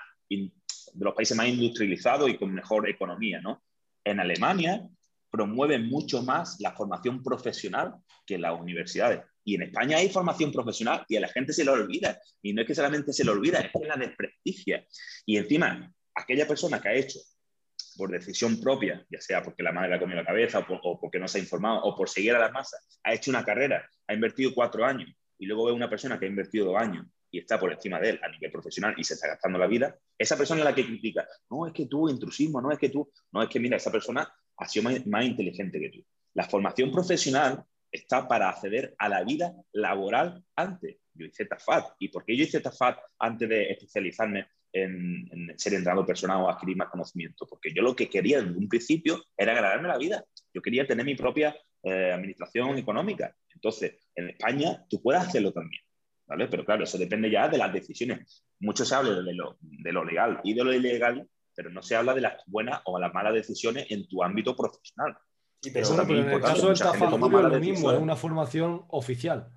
de los países más industrializados y con mejor economía, ¿no? En Alemania promueven mucho más la formación profesional que las universidades. Y en España hay formación profesional y a la gente se lo olvida. Y no es que solamente se lo olvida, es que la desprestigia. Y encima, aquella persona que ha hecho por decisión propia, ya sea porque la madre le ha comido la cabeza o, o, porque no se ha informado o por seguir a las masas, ha hecho una carrera, ha invertido cuatro años y luego ve una persona que ha invertido dos años y está por encima de él a nivel profesional y se está gastando la vida, esa persona es la que critica, no es que tú, intrusismo, no es que tú, no es que mira, esa persona ha sido más, inteligente que tú. La formación profesional está para acceder a la vida laboral antes. Yo hice TAFAT. ¿Y por qué yo hice TAFAT antes de especializarme en, ser entrenador personal o adquirir más conocimiento? Porque yo lo que quería en un principio era ganarme la vida. Yo quería tener mi propia eh, administración económica. Entonces, en España tú puedes hacerlo también. Pero claro, eso depende ya de las decisiones. Mucho se habla de lo, de lo legal y de lo ilegal, pero no se habla de las buenas o las malas decisiones en tu ámbito profesional. Sí, pero, en el caso del Tafajurio lo mismo, es una formación oficial.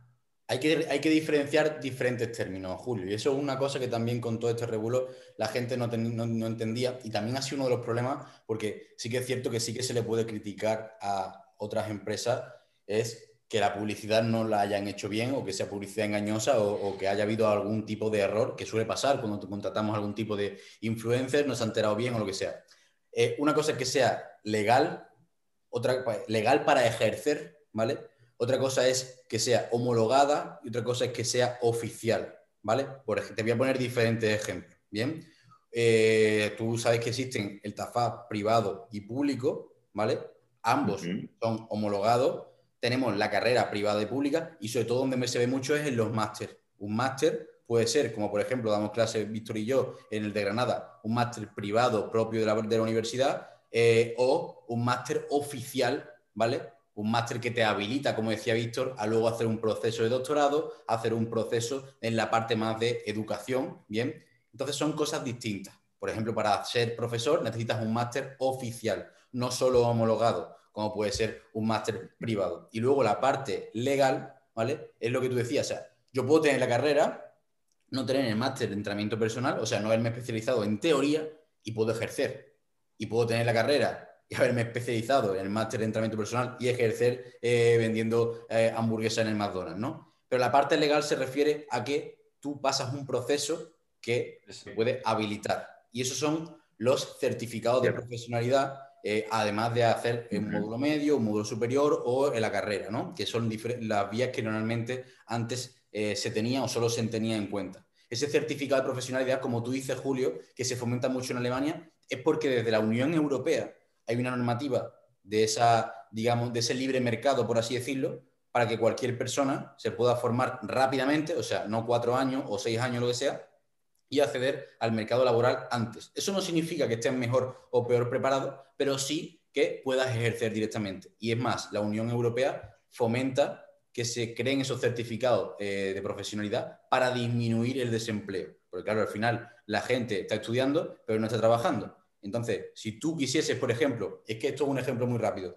Hay que, hay que, diferenciar diferentes términos, Julio. Y eso es una cosa que también con todo este revuelo la gente no, no, no, entendía. Y también ha sido uno de los problemas, porque sí que es cierto que sí que se le puede criticar a otras empresas, es que la publicidad no la hayan hecho bien o que sea publicidad engañosa o, que haya habido algún tipo de error que suele pasar cuando contratamos algún tipo de influencer, no se ha enterado bien o lo que sea. Eh, una cosa es que sea legal, otra legal para ejercer, ¿vale? Otra cosa es que sea homologada y otra cosa es que sea oficial, ¿vale? Por ejemplo, te voy a poner diferentes ejemplos, ¿bien? Eh, tú sabes que existen el TAFA privado y público, ¿vale? Ambos son homologados tenemos la carrera privada y pública y sobre todo donde se ve mucho es en los máster. Un máster puede ser, como por ejemplo damos clases Víctor y yo en el de Granada, un máster privado propio de la, de la universidad eh, o un máster oficial, ¿vale? Un máster que te habilita, como decía Víctor, a luego hacer un proceso de doctorado, hacer un proceso en la parte más de educación, ¿bien? Entonces son cosas distintas, Por ejemplo, para ser profesor necesitas un máster oficial, no solo homologado, como puede ser un máster privado. Y luego la parte legal, ¿vale? Es lo que tú decías, o sea, yo puedo tener la carrera, no tener el máster de entrenamiento personal, o sea, no haberme especializado en teoría y puedo ejercer. Y puedo tener la carrera y haberme especializado en el máster de entrenamiento personal y ejercer eh, vendiendo eh, hamburguesas en el McDonald's, ¿no? Pero la parte legal se refiere a que tú pasas un proceso que se puede habilitar. Y esos son los certificados de profesionalidad, eh, además de hacer un módulo medio, un módulo superior o en la carrera, ¿no? Que son las vías que normalmente antes se tenía o solo se tenía en cuenta. Ese certificado de profesionalidad, como tú dices, Julio, que se fomenta mucho en Alemania, es porque desde la Unión Europea hay una normativa de, esa, digamos, de ese libre mercado, por así decirlo, para que cualquier persona se pueda formar rápidamente, o sea, no cuatro años o seis años, lo que sea, y acceder al mercado laboral antes. Eso no significa que estés mejor o peor preparado, pero sí que puedas ejercer directamente. Y es más, la Unión Europea fomenta que se creen esos certificados eh, de profesionalidad para disminuir el desempleo. Porque claro, al final la gente está estudiando, pero no está trabajando. Entonces, si tú quisieses, por ejemplo, es que esto es un ejemplo muy rápido,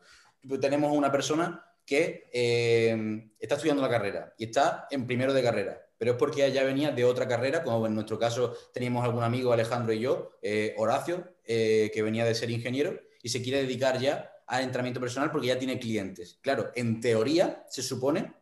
tenemos una persona que eh, está estudiando la carrera y está en primero de carrera, pero es porque ella venía de otra carrera, como en nuestro caso teníamos algún amigo, Alejandro y yo, eh, Horacio, eh, que venía de ser ingeniero y se quiere dedicar ya al entrenamiento personal porque ya tiene clientes. Claro, en teoría se supone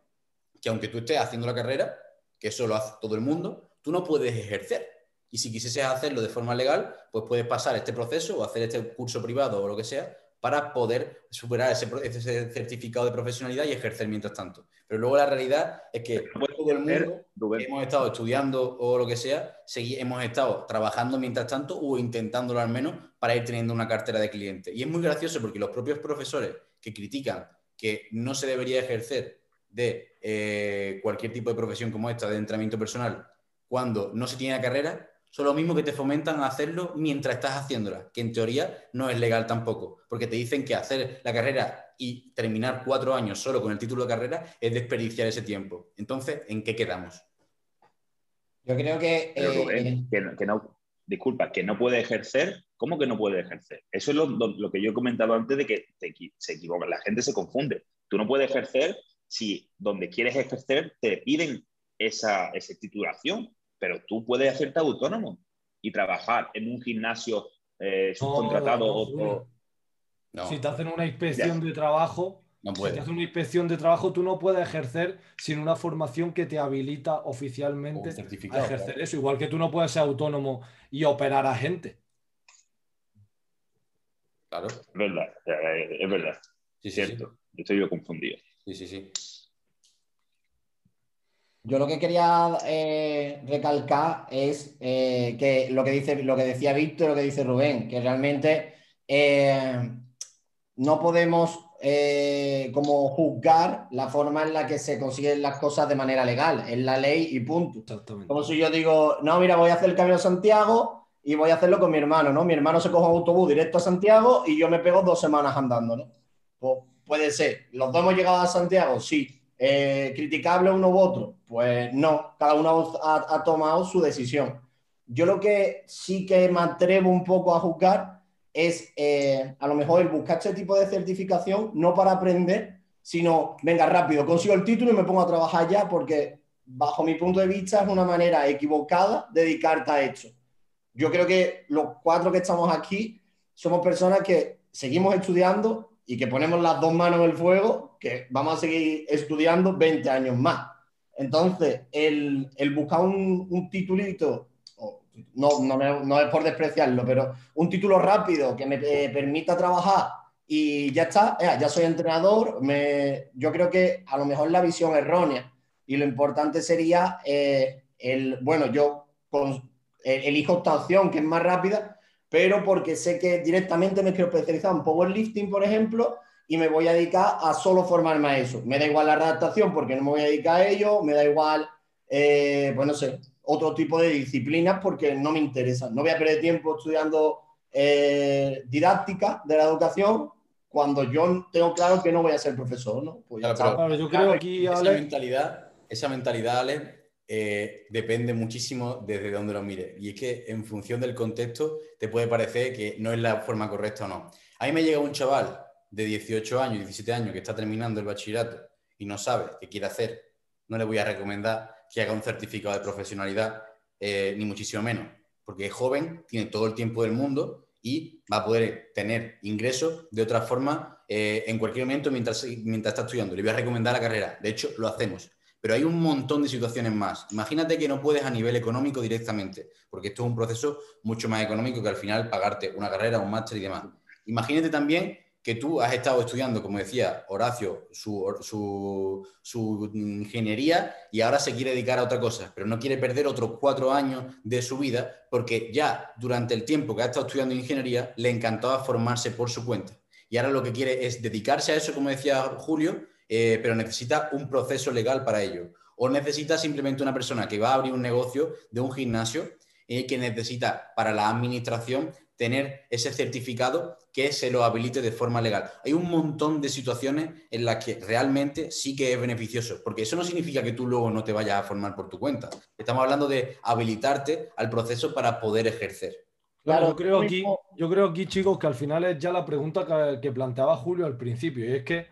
que aunque tú estés haciendo la carrera, que eso lo hace todo el mundo, tú no puedes ejercer. Y si quisieses hacerlo de forma legal, pues puedes pasar este proceso o hacer este curso privado o lo que sea para poder superar ese, certificado de profesionalidad y ejercer mientras tanto. Pero luego la realidad es que todo el mundo hemos estado estudiando o lo que sea, hemos estado trabajando mientras tanto o intentándolo al menos para ir teniendo una cartera de clientes. Y es muy gracioso porque los propios profesores que critican que no se debería ejercer de eh, cualquier tipo de profesión como esta, de entrenamiento personal, cuando no se tiene la carrera, son lo mismo que te fomentan a hacerlo mientras estás haciéndola, que en teoría no es legal tampoco, porque te dicen que hacer la carrera y terminar cuatro años solo con el título de carrera es desperdiciar ese tiempo. Entonces, ¿en qué quedamos? Yo creo que... Eh, que, no, disculpa, que no puede ejercer, ¿cómo que no puede ejercer? Eso es lo, que yo he comentado antes de que se equivoca, la gente se confunde. Tú no puedes ejercer si donde quieres ejercer te piden esa, esa titulación pero tú puedes hacerte autónomo y trabajar en un gimnasio eh, subcontratado o, Si te hacen una inspección de trabajo, si te hacen una inspección de trabajo, tú no puedes ejercer sin una formación que te habilita oficialmente a ejercer eso. Igual que tú no puedes ser autónomo y operar a gente. Claro. Es verdad, es verdad. Sí, cierto. Estoy yo confundido. Sí, sí, sí. Yo lo que quería eh, recalcar es eh, que lo que dice, lo que decía Víctor, lo que dice Rubén, que realmente eh, no podemos como juzgar la forma en la que se consiguen las cosas de manera legal, es la ley y punto. Como si yo digo, no, mira, voy a hacer el camino a Santiago y voy a hacerlo con mi hermano, ¿no? Mi hermano se coge un autobús directo a Santiago y yo me pego dos semanas andando, ¿no? Pues puede ser. ¿Los dos hemos llegado a Santiago? Sí eh, ¿Criticable uno u otro? Pues no, cada uno ha, tomado su decisión. Yo lo que sí que me atrevo un poco a juzgar es eh, a lo mejor el buscar este tipo de certificación, no para aprender, sino, venga, rápido, consigo el título y me pongo a trabajar ya, porque bajo mi punto de vista es una manera equivocada de dedicarte a esto. Yo creo que los cuatro que estamos aquí somos personas que seguimos estudiando y que ponemos las dos manos en el fuego que vamos a seguir estudiando 20 años más. Entonces, el, el buscar un, un titulito, no, no, no, es por despreciarlo, pero un título rápido que me eh, permita trabajar y ya está, ya soy entrenador, me, yo creo que a lo mejor la visión errónea y lo importante sería eh, el, bueno, yo con, eh, elijo esta opción que es más rápida, pero porque sé que directamente me quiero especializar en powerlifting, por ejemplo, y me voy a dedicar a solo formarme a eso. Me da igual la adaptación porque no me voy a dedicar a ello, me da igual, eh, pues no sé, otro tipo de disciplinas porque no me interesa. No voy a perder tiempo estudiando eh, didáctica de la educación cuando yo tengo claro que no voy a ser profesor, ¿no? Pues claro, yo creo aquí, esa mentalidad, esa mentalidad, Ale, eh, depende muchísimo desde donde lo mires. Y es que en función del contexto te puede parecer que no es la forma correcta o no. A mí me llega un chaval de 18 años, 17 años que está terminando el bachillerato y no sabe qué quiere hacer. No le voy a recomendar que haga un certificado de profesionalidad, eh, ni muchísimo menos, porque es joven, tiene todo el tiempo del mundo y va a poder tener ingresos de otra forma eh, en cualquier momento mientras, mientras está estudiando. Le voy a recomendar la carrera. De hecho, lo hacemos. Pero hay un montón de situaciones más. Imagínate que no puedes a nivel económico directamente, porque esto es un proceso mucho más económico que al final pagarte una carrera, un máster y demás. Imagínate también que tú has estado estudiando, como decía Horacio, su, ingeniería y ahora se quiere dedicar a otra cosa, pero no quiere perder otros cuatro años de su vida porque ya durante el tiempo que ha estado estudiando ingeniería le encantaba formarse por su cuenta. Y ahora lo que quiere es dedicarse a eso, como decía Julio, eh, pero necesita un proceso legal para ello. O necesita simplemente una persona que va a abrir un negocio de un gimnasio y que necesita para la administración tener ese certificado que se lo habilite de forma legal. Hay un montón de situaciones en las que realmente sí que es beneficioso, porque eso no significa que tú luego no te vayas a formar por tu cuenta. Estamos hablando de habilitarte al proceso para poder ejercer. Claro, yo creo aquí, yo creo aquí, chicos, que al final es ya la pregunta que, planteaba Julio al principio, y es que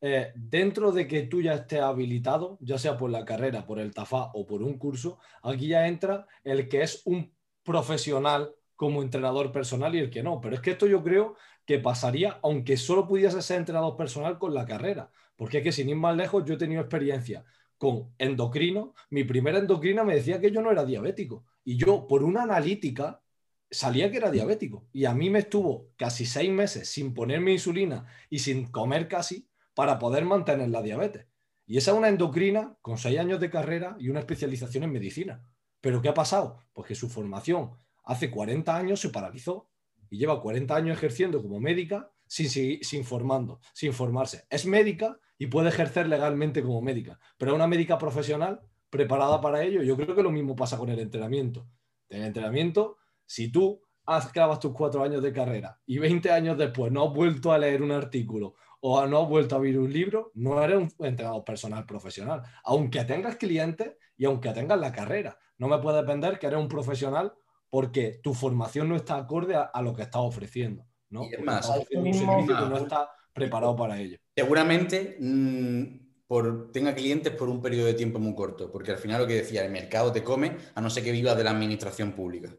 eh, dentro de que tú ya estés habilitado, ya sea por la carrera, por el TAFA o por un curso, aquí ya entra el que es un profesional como entrenador personal y el que no. Pero es que esto yo creo que pasaría aunque solo pudiese ser entrenador personal con la carrera. Porque es que sin ir más lejos yo he tenido experiencia con endocrino. Mi primera endocrina me decía que yo no era diabético. Y yo, por una analítica, salía que era diabético. Y a mí me estuvo casi seis meses sin ponerme insulina y sin comer casi para poder mantener la diabetes. Y esa es una endocrina con seis años de carrera y una especialización en medicina. ¿Pero qué ha pasado? Pues que su formación hace 40 años se paralizó y lleva 40 años ejerciendo como médica sin, sin, formando, sin formarse. Es médica y puede ejercer legalmente como médica, pero es una médica profesional preparada para ello. Yo creo que lo mismo pasa con el entrenamiento. En el entrenamiento, si tú acabas tus cuatro años de carrera y 20 años después no has vuelto a leer un artículo o no has vuelto a abrir un libro, no eres un entrenador personal profesional. Aunque tengas clientes y aunque tengas la carrera, no me puedes vender que eres un profesional porque tu formación no está acorde a, lo que estás ofreciendo. ¿no? Y es más, un servicio que no está preparado para ello. Seguramente mm, por, tenga clientes por un periodo de tiempo muy corto, porque al final lo que decía, el mercado te come a no ser que vivas de la administración pública.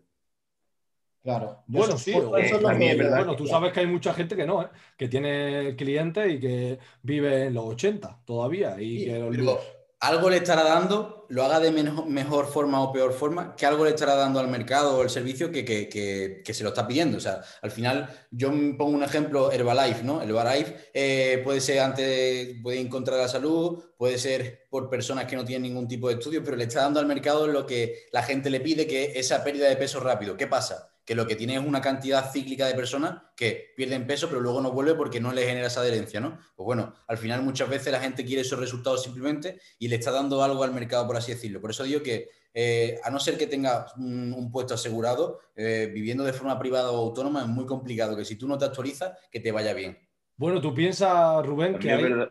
Claro. Bueno, sí. bueno, tú sabes que hay mucha gente que no, ¿eh? que tiene clientes y que vive en los 80 todavía. Y que algo le estará dando, lo haga de mejor forma o peor forma, que algo le estará dando al mercado o el servicio que, se lo está pidiendo. O sea, al final, yo pongo un ejemplo, Herbalife, ¿no? Herbalife eh, puede ser antes, puede encontrar la salud, puede ser por personas que no tienen ningún tipo de estudio, pero le está dando al mercado lo que la gente le pide, que es esa pérdida de peso rápido. ¿Qué pasa? Que lo que tiene es una cantidad cíclica de personas que pierden peso, pero luego no vuelve porque no le genera esa adherencia, ¿no? Pues bueno, al final muchas veces la gente quiere esos resultados simplemente y le está dando algo al mercado, por así decirlo. Por eso digo que, eh, a no ser que tenga un, puesto asegurado, eh, viviendo de forma privada o autónoma, es muy complicado que si tú no te actualizas, que te vaya bien. Bueno, tú piensas, Rubén, que,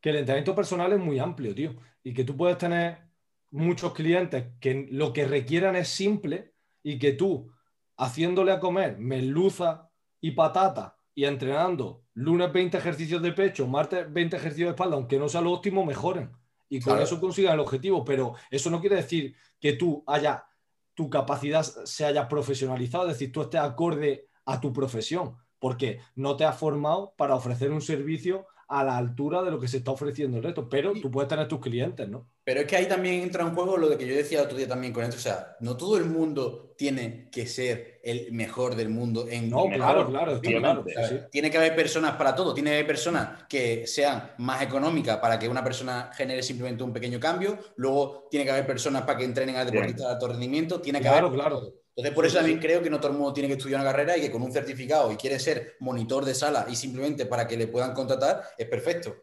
que el entrenamiento personal es muy amplio, tío, y que tú puedes tener muchos clientes que lo que requieran es simple y que tú haciéndole a comer merluza y patata y entrenando lunes 20 ejercicios de pecho, martes 20 ejercicios de espalda, aunque no sea lo óptimo, mejoren. Y con eso consigan el objetivo. Pero eso no quiere decir que tú haya, tu capacidad se haya profesionalizado, es decir, tú estés acorde a tu profesión, porque no te has formado para ofrecer un servicio a la altura de lo que se está ofreciendo el reto, pero tú puedes tener tus clientes, ¿no? Pero es que ahí también entra en juego lo de que yo decía el otro día también con esto, o sea, no todo el mundo tiene que ser el mejor del mundo en... No, claro, claro, claro. Tiene que haber personas para todo, tiene que haber personas que sean más económicas para que una persona genere simplemente un pequeño cambio, luego tiene que haber personas para que entrenen a deportistas de alto rendimiento, tiene que claro, haber... Claro, entonces, por eso también creo que no todo el mundo tiene que estudiar una carrera y que con un certificado y quiere ser monitor de sala y simplemente para que le puedan contratar, es perfecto.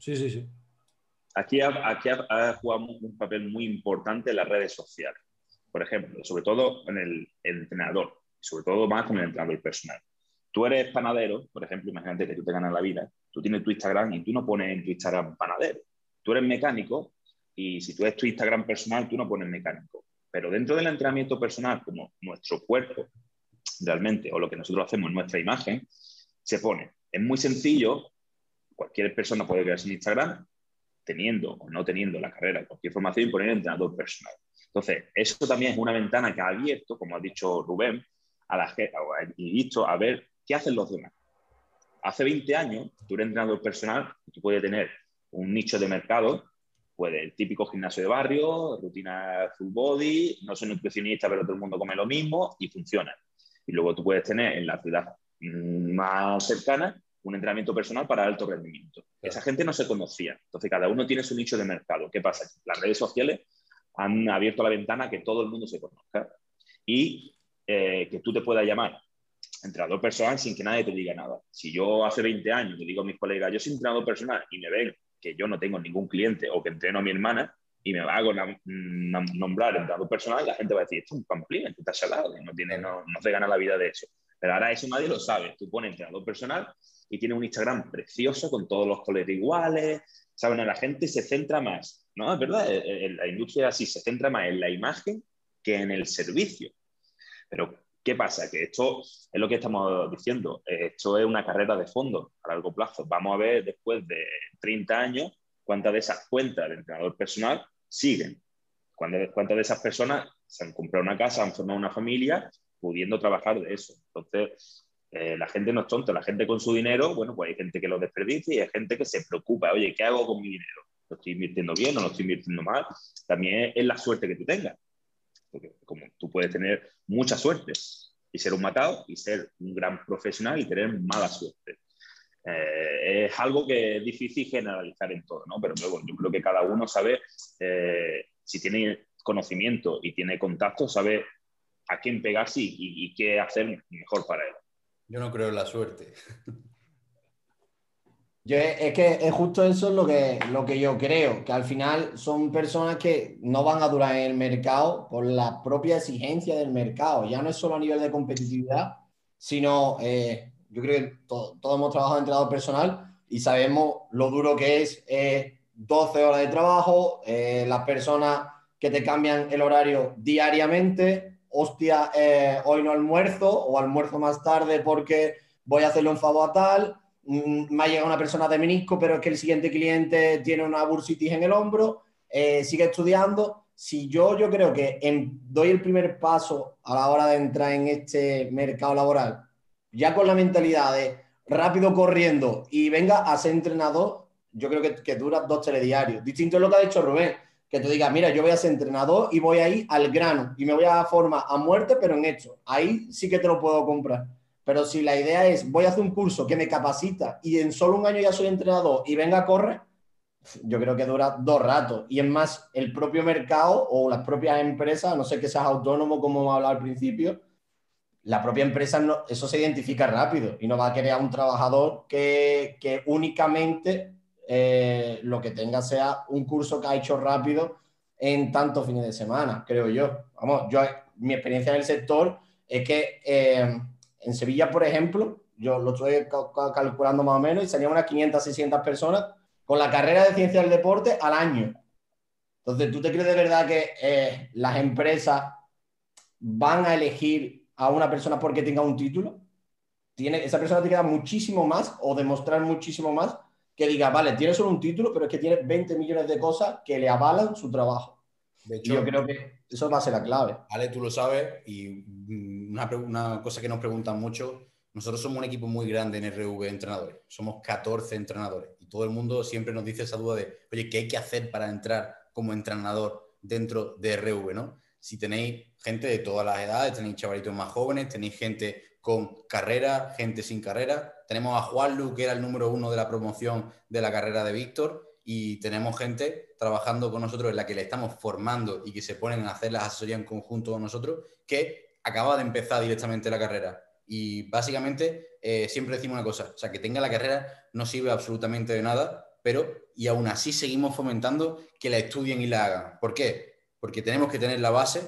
Sí, sí, sí. Aquí ha, jugado un papel muy importante en las redes sociales. Por ejemplo, sobre todo en el, entrenador, sobre todo más con el entrenador personal. Tú eres panadero, por ejemplo, imagínate que tú te ganas la vida, tú tienes tu Instagram y tú no pones en tu Instagram panadero. Tú eres mecánico y si tú eres tu Instagram personal, tú no pones mecánico. Pero dentro del entrenamiento personal, como nuestro cuerpo realmente, o lo que nosotros hacemos en nuestra imagen, se pone. Es muy sencillo, cualquier persona puede crearse un Instagram, teniendo o no teniendo la carrera, cualquier formación y poner entrenador personal. Entonces, eso también es una ventana que ha abierto, como ha dicho Rubén, a la gente, y visto a ver qué hacen los demás. Hace 20 años, tú eres entrenador personal, tú puedes tener un nicho de mercado, pues el típico gimnasio de barrio, rutina full body, no soy nutricionista, pero todo el mundo come lo mismo y funciona. Y luego tú puedes tener en la ciudad más cercana un entrenamiento personal para alto rendimiento. Esa gente no se conocía. Entonces, cada uno tiene su nicho de mercado. ¿Qué pasa? Las redes sociales han abierto la ventana a que todo el mundo se conozca y eh, que tú te puedas llamar entrenador personal sin que nadie te diga nada. Si yo hace 20 años le digo a mis colegas, yo soy entrenador personal y me ven que yo no tengo ningún cliente o que entreno a mi hermana y me hago nombrar entrenador personal, la gente va a decir, esto es un pamplín, esto está salado, no, tiene, no, no se gana la vida de eso. Pero ahora eso nadie lo sabe. Tú pones entrenador personal y tiene un Instagram precioso con todos los colores iguales. Saben, la gente se centra más, ¿no? Es verdad, eh, eh, la industria así se centra más en la imagen que en el servicio. Pero, ¿qué pasa? Que esto es lo que estamos diciendo. Esto es una carrera de fondo a largo plazo. Vamos a ver después de 30 años cuántas de esas cuentas de entrenador personal siguen. Cuántas de esas personas se han comprado una casa, han formado una familia, pudiendo trabajar de eso. Entonces, eh, la gente no es tonta, la gente con su dinero, bueno, pues hay gente que lo desperdicia y hay gente que se preocupa, oye, ¿qué hago con mi dinero? ¿Lo estoy invirtiendo bien o lo estoy invirtiendo mal? También es la suerte que tú tengas. Porque como tú puedes tener mucha suerte y ser un matado y ser un gran profesional y tener mala suerte. Eh, es algo que es difícil generalizar en todo, ¿no? Pero luego yo creo que cada uno sabe, eh, si tiene conocimiento y tiene contacto, sabe a quién pegarse y qué hacer mejor para él. Yo no creo en la suerte. Yo, es que es justo eso lo que, lo que yo creo, que al final son personas que no van a durar en el mercado por la propia exigencia del mercado. Ya no es solo a nivel de competitividad, sino eh, yo creo que todos hemos trabajado en entrenador personal y sabemos lo duro que es 12 eh, horas de trabajo, eh, las personas que te cambian el horario diariamente, hostia, eh, hoy no almuerzo o almuerzo más tarde porque voy a hacerle un favor a tal, mm, me ha llegado una persona de menisco, pero es que el siguiente cliente tiene una bursitis en el hombro, eh, sigue estudiando. Si yo, yo creo que doy el primer paso a la hora de entrar en este mercado laboral, ya con la mentalidad de rápido corriendo y venga a ser entrenador, yo creo que, que dura dos telediarios. Distinto es lo que ha dicho Rubén que tú digas, mira, yo voy a ser entrenador y voy a ir al grano y me voy a formar a muerte, pero en hecho. Ahí sí que te lo puedo comprar. Pero si la idea es, voy a hacer un curso que me capacita y en solo un año ya soy entrenador y venga a correr, yo creo que dura dos ratos. Y es más, el propio mercado o las propias empresas, no sé que seas autónomo como hemos hablado al principio, la propia empresa, no, eso se identifica rápido y no va a querer a un trabajador que, que únicamente eh, lo que tenga sea un curso que ha hecho rápido en tantos fines de semana, creo yo. Vamos, yo, mi experiencia en el sector es que eh, en Sevilla, por ejemplo, yo lo estoy calculando más o menos y salían unas 500, 600 personas con la carrera de ciencia del deporte al año. Entonces, ¿tú te crees de verdad que eh, las empresas van a elegir a una persona porque tenga un título? Tiene, esa persona tiene que dar muchísimo más o demostrar muchísimo más que diga, vale, tiene solo un título, pero es que tiene 20 millones de cosas que le avalan su trabajo. De hecho, yo creo que eso va a ser la clave. Ale, tú lo sabes, y una, una, cosa que nos preguntan mucho, nosotros somos un equipo muy grande en RV Entrenadores, somos 14 entrenadores, y todo el mundo siempre nos dice esa duda de, oye, ¿qué hay que hacer para entrar como entrenador dentro de RV, no? Si tenéis gente de todas las edades, tenéis chavalitos más jóvenes, tenéis gente con carrera, gente sin carrera. Tenemos a Juan Lu, que era el número uno de la promoción de la carrera de Víctor, y tenemos gente trabajando con nosotros en la que le estamos formando y que se ponen a hacer las asesorías en conjunto con nosotros, que acaba de empezar directamente la carrera. Y básicamente eh, siempre decimos una cosa, o sea, que tenga la carrera no sirve absolutamente de nada, pero y aún así seguimos fomentando que la estudien y la hagan. ¿Por qué? Porque tenemos que tener la base,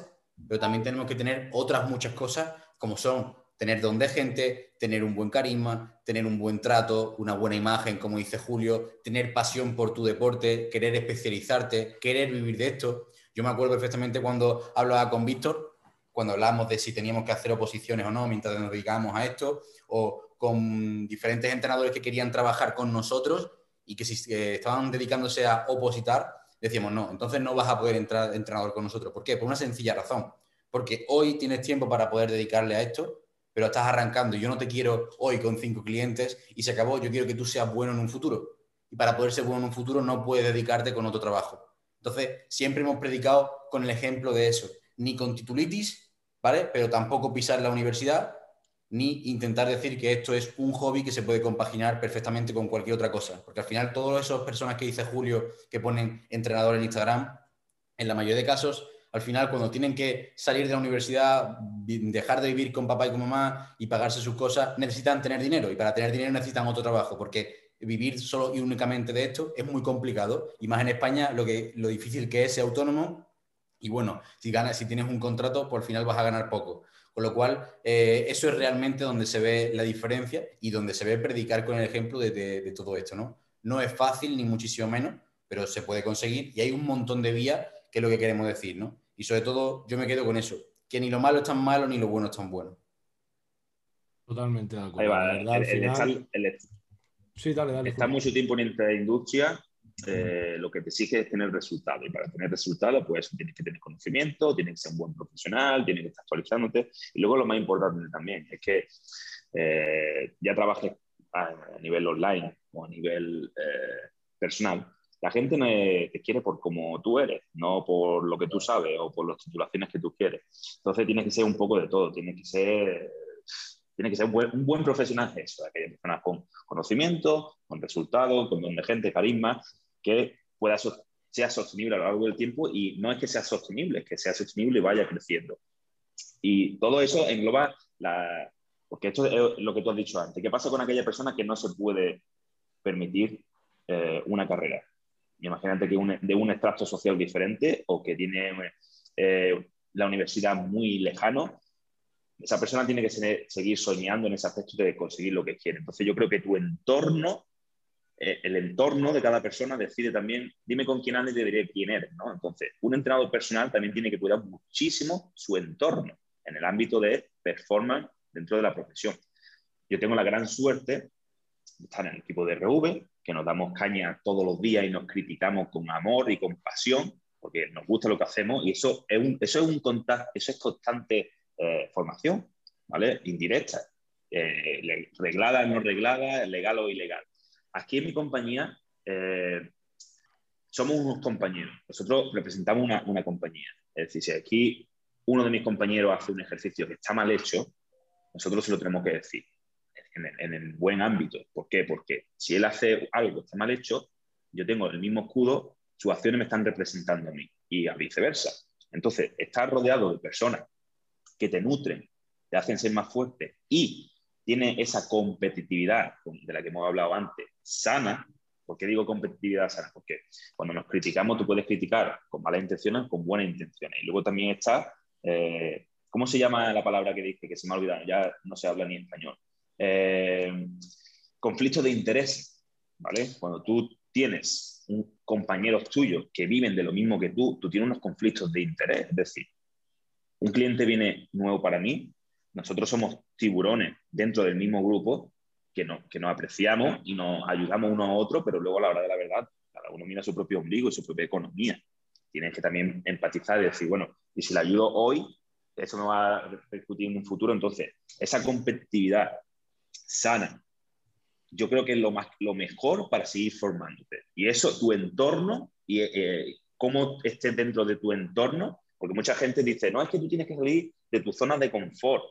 pero también tenemos que tener otras muchas cosas como son tener don de gente, tener un buen carisma, tener un buen trato, una buena imagen, como dice Julio, tener pasión por tu deporte, querer especializarte, querer vivir de esto. Yo me acuerdo perfectamente cuando hablaba con Víctor, cuando hablábamos de si teníamos que hacer oposiciones o no mientras nos dedicábamos a esto, o con diferentes entrenadores que querían trabajar con nosotros y que si estaban dedicándose a opositar, decíamos, no, entonces no vas a poder entrar entrenador con nosotros. ¿Por qué? Por una sencilla razón. Porque hoy tienes tiempo para poder dedicarle a esto, pero estás arrancando. Yo no te quiero hoy con cinco clientes y se acabó. Yo quiero que tú seas bueno en un futuro. Y para poder ser bueno en un futuro no puedes dedicarte con otro trabajo. Entonces, siempre hemos predicado con el ejemplo de eso. Ni con titulitis, ¿vale? Pero tampoco pisar la universidad, ni intentar decir que esto es un hobby que se puede compaginar perfectamente con cualquier otra cosa. Porque al final, todas esas personas que dice Julio que ponen entrenador en Instagram, en la mayoría de casos, al final, cuando tienen que salir de la universidad, dejar de vivir con papá y con mamá y pagarse sus cosas, necesitan tener dinero. Y para tener dinero necesitan otro trabajo, porque vivir solo y únicamente de esto es muy complicado. Y más en España, lo, que, lo difícil que es ser autónomo. Y bueno, si, ganas, si tienes un contrato, por final vas a ganar poco. Con lo cual, eh, eso es realmente donde se ve la diferencia y donde se ve predicar con el ejemplo de, todo esto, ¿no? No es fácil, ni muchísimo menos, pero se puede conseguir y hay un montón de vías, que es lo que queremos decir, ¿no? Y sobre todo, yo me quedo con eso, que ni lo malo es tan malo, ni lo bueno es tan bueno. Totalmente de acuerdo. Ahí va, el, sí, dale, dale. Está mucho tiempo en esta industria eh, lo que te exige es tener resultados. Y para tener resultados, pues tienes que tener conocimiento, tienes que ser un buen profesional, tienes que estar actualizándote. Y luego lo más importante también es que eh, ya trabajes a, nivel online o a nivel eh, personal. La gente te quiere por como tú eres, no por lo que tú sabes o por las titulaciones que tú quieres. Entonces tienes que ser un poco de todo, tienes que ser tiene que ser un buen, un buen profesional eso, aquella persona con conocimiento, con resultados, con don de gente, carisma, que pueda sea sostenible a lo largo del tiempo y no es que sea sostenible, es que sea sostenible y vaya creciendo. Y todo eso engloba la... Porque esto es lo que tú has dicho antes. ¿Qué pasa con aquella persona que no se puede permitir eh, una carrera? Imagínate que de un extracto social diferente o que tiene eh, la universidad muy lejano, esa persona tiene que seguir soñando en ese aspecto de conseguir lo que quiere. Entonces yo creo que tu entorno eh, el entorno de cada persona decide también, dime con quién andas y te diré quién eres, ¿no? Entonces, un entrenador personal también tiene que cuidar muchísimo su entorno en el ámbito de performance dentro de la profesión. Yo tengo la gran suerte estar en el equipo de RV, que nos damos caña todos los días y nos criticamos con amor y con pasión, porque nos gusta lo que hacemos y eso es un, eso es un contacto, eso es constante eh, formación, ¿vale? Indirecta, eh, reglada, no reglada, legal o ilegal. Aquí en mi compañía eh, somos unos compañeros. Nosotros representamos una, compañía. Es decir, si aquí uno de mis compañeros hace un ejercicio que está mal hecho, nosotros se lo tenemos que decir en, el buen ámbito. ¿Por qué? Porque si él hace algo que está mal hecho, yo tengo el mismo escudo, sus acciones me están representando a mí y a viceversa. Entonces, estar rodeado de personas que te nutren, te hacen ser más fuerte y tiene esa competitividad de la que hemos hablado antes, sana. ¿Por qué digo competitividad sana? Porque cuando nos criticamos, tú puedes criticar con malas intenciones, con buenas intenciones. Y luego también está, eh, ¿cómo se llama la palabra que dice? Que se me ha olvidado, ya no se habla ni en español. Eh, conflicto de interés, ¿vale? Cuando tú tienes un compañeros tuyos que viven de lo mismo que tú, tú tienes unos conflictos de interés. Es decir, un cliente viene nuevo para mí, nosotros somos tiburones dentro del mismo grupo que, no, que nos apreciamos y nos ayudamos uno a otro, pero luego a la hora de la verdad, cada uno mira su propio ombligo y su propia economía. Tienes que también empatizar y decir, bueno, y si le ayudo hoy, eso me va a repercutir en un futuro. Entonces, esa competitividad sana, yo creo que es lo, más, lo mejor para seguir formándote. Y eso, tu entorno y eh, cómo estés dentro de tu entorno, porque mucha gente dice, no, es que tú tienes que salir de tu zona de confort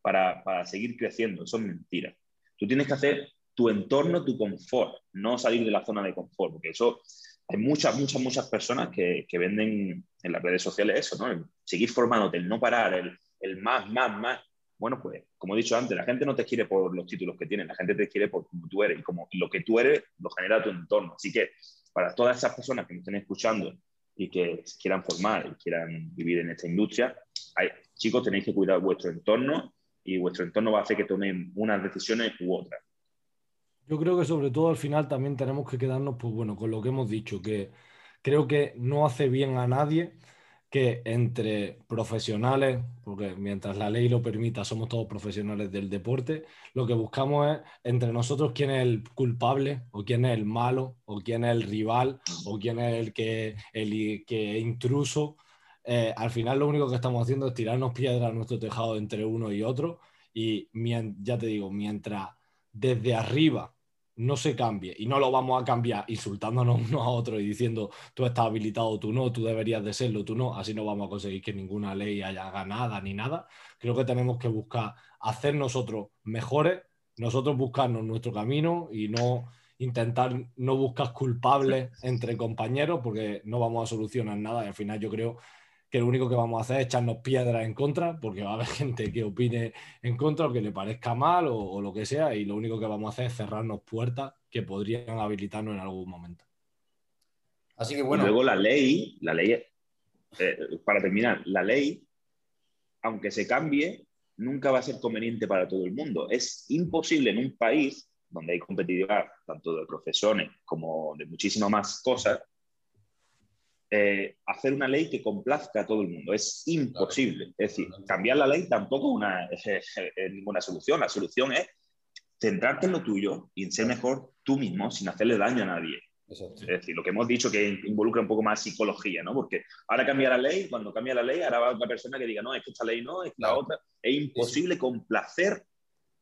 para, seguir creciendo. Eso es mentira. Tú tienes que hacer tu entorno, tu confort, no salir de la zona de confort, porque eso hay muchas, muchas, muchas personas que, venden en las redes sociales eso, ¿no? seguir formándote, el no parar, el, el, más, más, más. Bueno, pues, como he dicho antes, la gente no te quiere por los títulos que tienes, la gente te quiere por como tú eres, y como lo que tú eres lo genera tu entorno. Así que, para todas esas personas que me estén escuchando y que quieran formar y quieran vivir en esta industria, hay, chicos, tenéis que cuidar vuestro entorno y vuestro entorno va a hacer que tomen unas decisiones u otras. Yo creo que sobre todo al final también tenemos que quedarnos, pues bueno, con lo que hemos dicho, que creo que no hace bien a nadie que entre profesionales, porque mientras la ley lo permita, somos todos profesionales del deporte, lo que buscamos es entre nosotros quién es el culpable, o quién es el malo, o quién es el rival, o quién es el que, el que intruso. Eh, al final lo único que estamos haciendo es tirarnos piedras a nuestro tejado entre uno y otro, y ya te digo, mientras desde arriba no se cambie y no lo vamos a cambiar insultándonos unos a otros y diciendo tú estás habilitado, tú no, tú deberías de serlo, tú no, así no vamos a conseguir que ninguna ley haya ganada ni nada. Creo que tenemos que buscar hacer nosotros mejores, nosotros buscarnos nuestro camino y no intentar no buscar culpables entre compañeros porque no vamos a solucionar nada. Y al final yo creo que lo único que vamos a hacer es echarnos piedras en contra, porque va a haber gente que opine en contra o que le parezca mal o, lo que sea, y lo único que vamos a hacer es cerrarnos puertas que podrían habilitarnos en algún momento. Así que bueno. luego la ley, la ley, eh, para terminar, la ley, aunque se cambie, nunca va a ser conveniente para todo el mundo. Es imposible en un país donde hay competitividad, tanto de profesiones como de muchísimas más cosas, eh, hacer una ley que complazca a todo el mundo. Es imposible. Es decir, cambiar la ley tampoco es, ninguna solución. La solución es centrarte en lo tuyo y en ser mejor tú mismo sin hacerle daño a nadie. Es decir, lo que hemos dicho que involucra un poco más psicología, ¿no? Porque ahora cambia la ley, cuando cambia la ley, ahora va otra persona que diga, no, es que esta ley no, es la otra. Es imposible complacer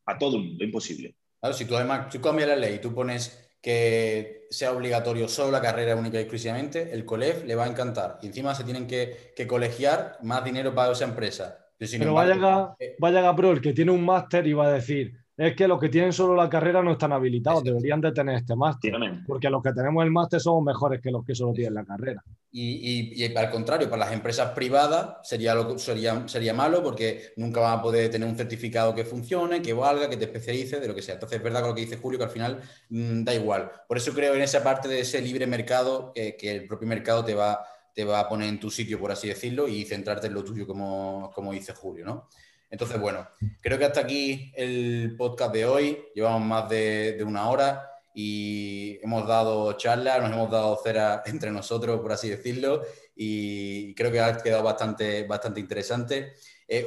a todo el mundo, imposible. Claro, si tú además, tú cambias la ley, tú pones que sea obligatorio solo la carrera única y exclusivamente, el COLEF le va a encantar. Y encima se tienen que, colegiar más dinero para esa empresa. Pero, vaya, a, eh, vaya a Pro, el que tiene un máster y va a decir, es que los que tienen solo la carrera no están habilitados, deberían de tener este máster. Porque los que tenemos el máster somos mejores que los que solo tienen la carrera. Y, al contrario, para las empresas privadas sería, lo, sería, sería malo porque nunca van a poder tener un certificado que funcione, que valga, que te especialice, de lo que sea. Entonces es verdad con lo que dice Julio que al final mm, da igual. Por eso creo en esa parte de ese libre mercado que el propio mercado te va, te va a poner en tu sitio, por así decirlo, y centrarte en lo tuyo, como, como dice Julio, ¿no? Entonces, bueno, creo que hasta aquí el podcast de hoy. Llevamos más de, una hora y hemos dado charlas, nos hemos dado cera entre nosotros, por así decirlo, y creo que ha quedado bastante, bastante interesante.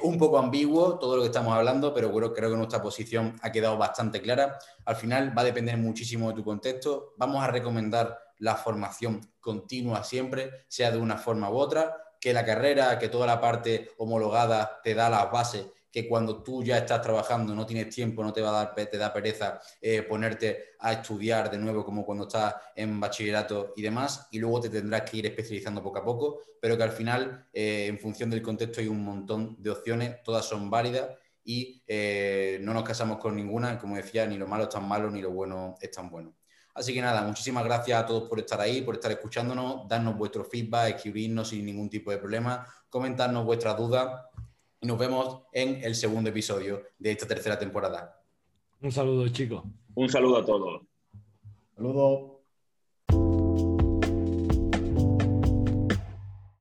un poco ambiguo todo lo que estamos hablando, pero creo, creo que nuestra posición ha quedado bastante clara. Al final va a depender muchísimo de tu contexto. Vamos a recomendar la formación continua siempre, sea de una forma u otra, que la carrera, que toda la parte homologada te da las bases que cuando tú ya estás trabajando, no tienes tiempo, no te va a dar, te da pereza eh, ponerte a estudiar de nuevo como cuando estás en bachillerato y demás, y luego te tendrás que ir especializando poco a poco, pero que al final, eh, en función del contexto, hay un montón de opciones, todas son válidas y eh, no nos casamos con ninguna, como decía, ni lo malo es tan malo, ni lo bueno es tan bueno. Así que nada, muchísimas gracias a todos por estar ahí, por estar escuchándonos, darnos vuestro feedback, escribirnos sin ningún tipo de problema, comentarnos vuestras dudas y nos vemos en el segundo episodio de esta tercera temporada. Un saludo, chicos. Un saludo a todos. Saludo.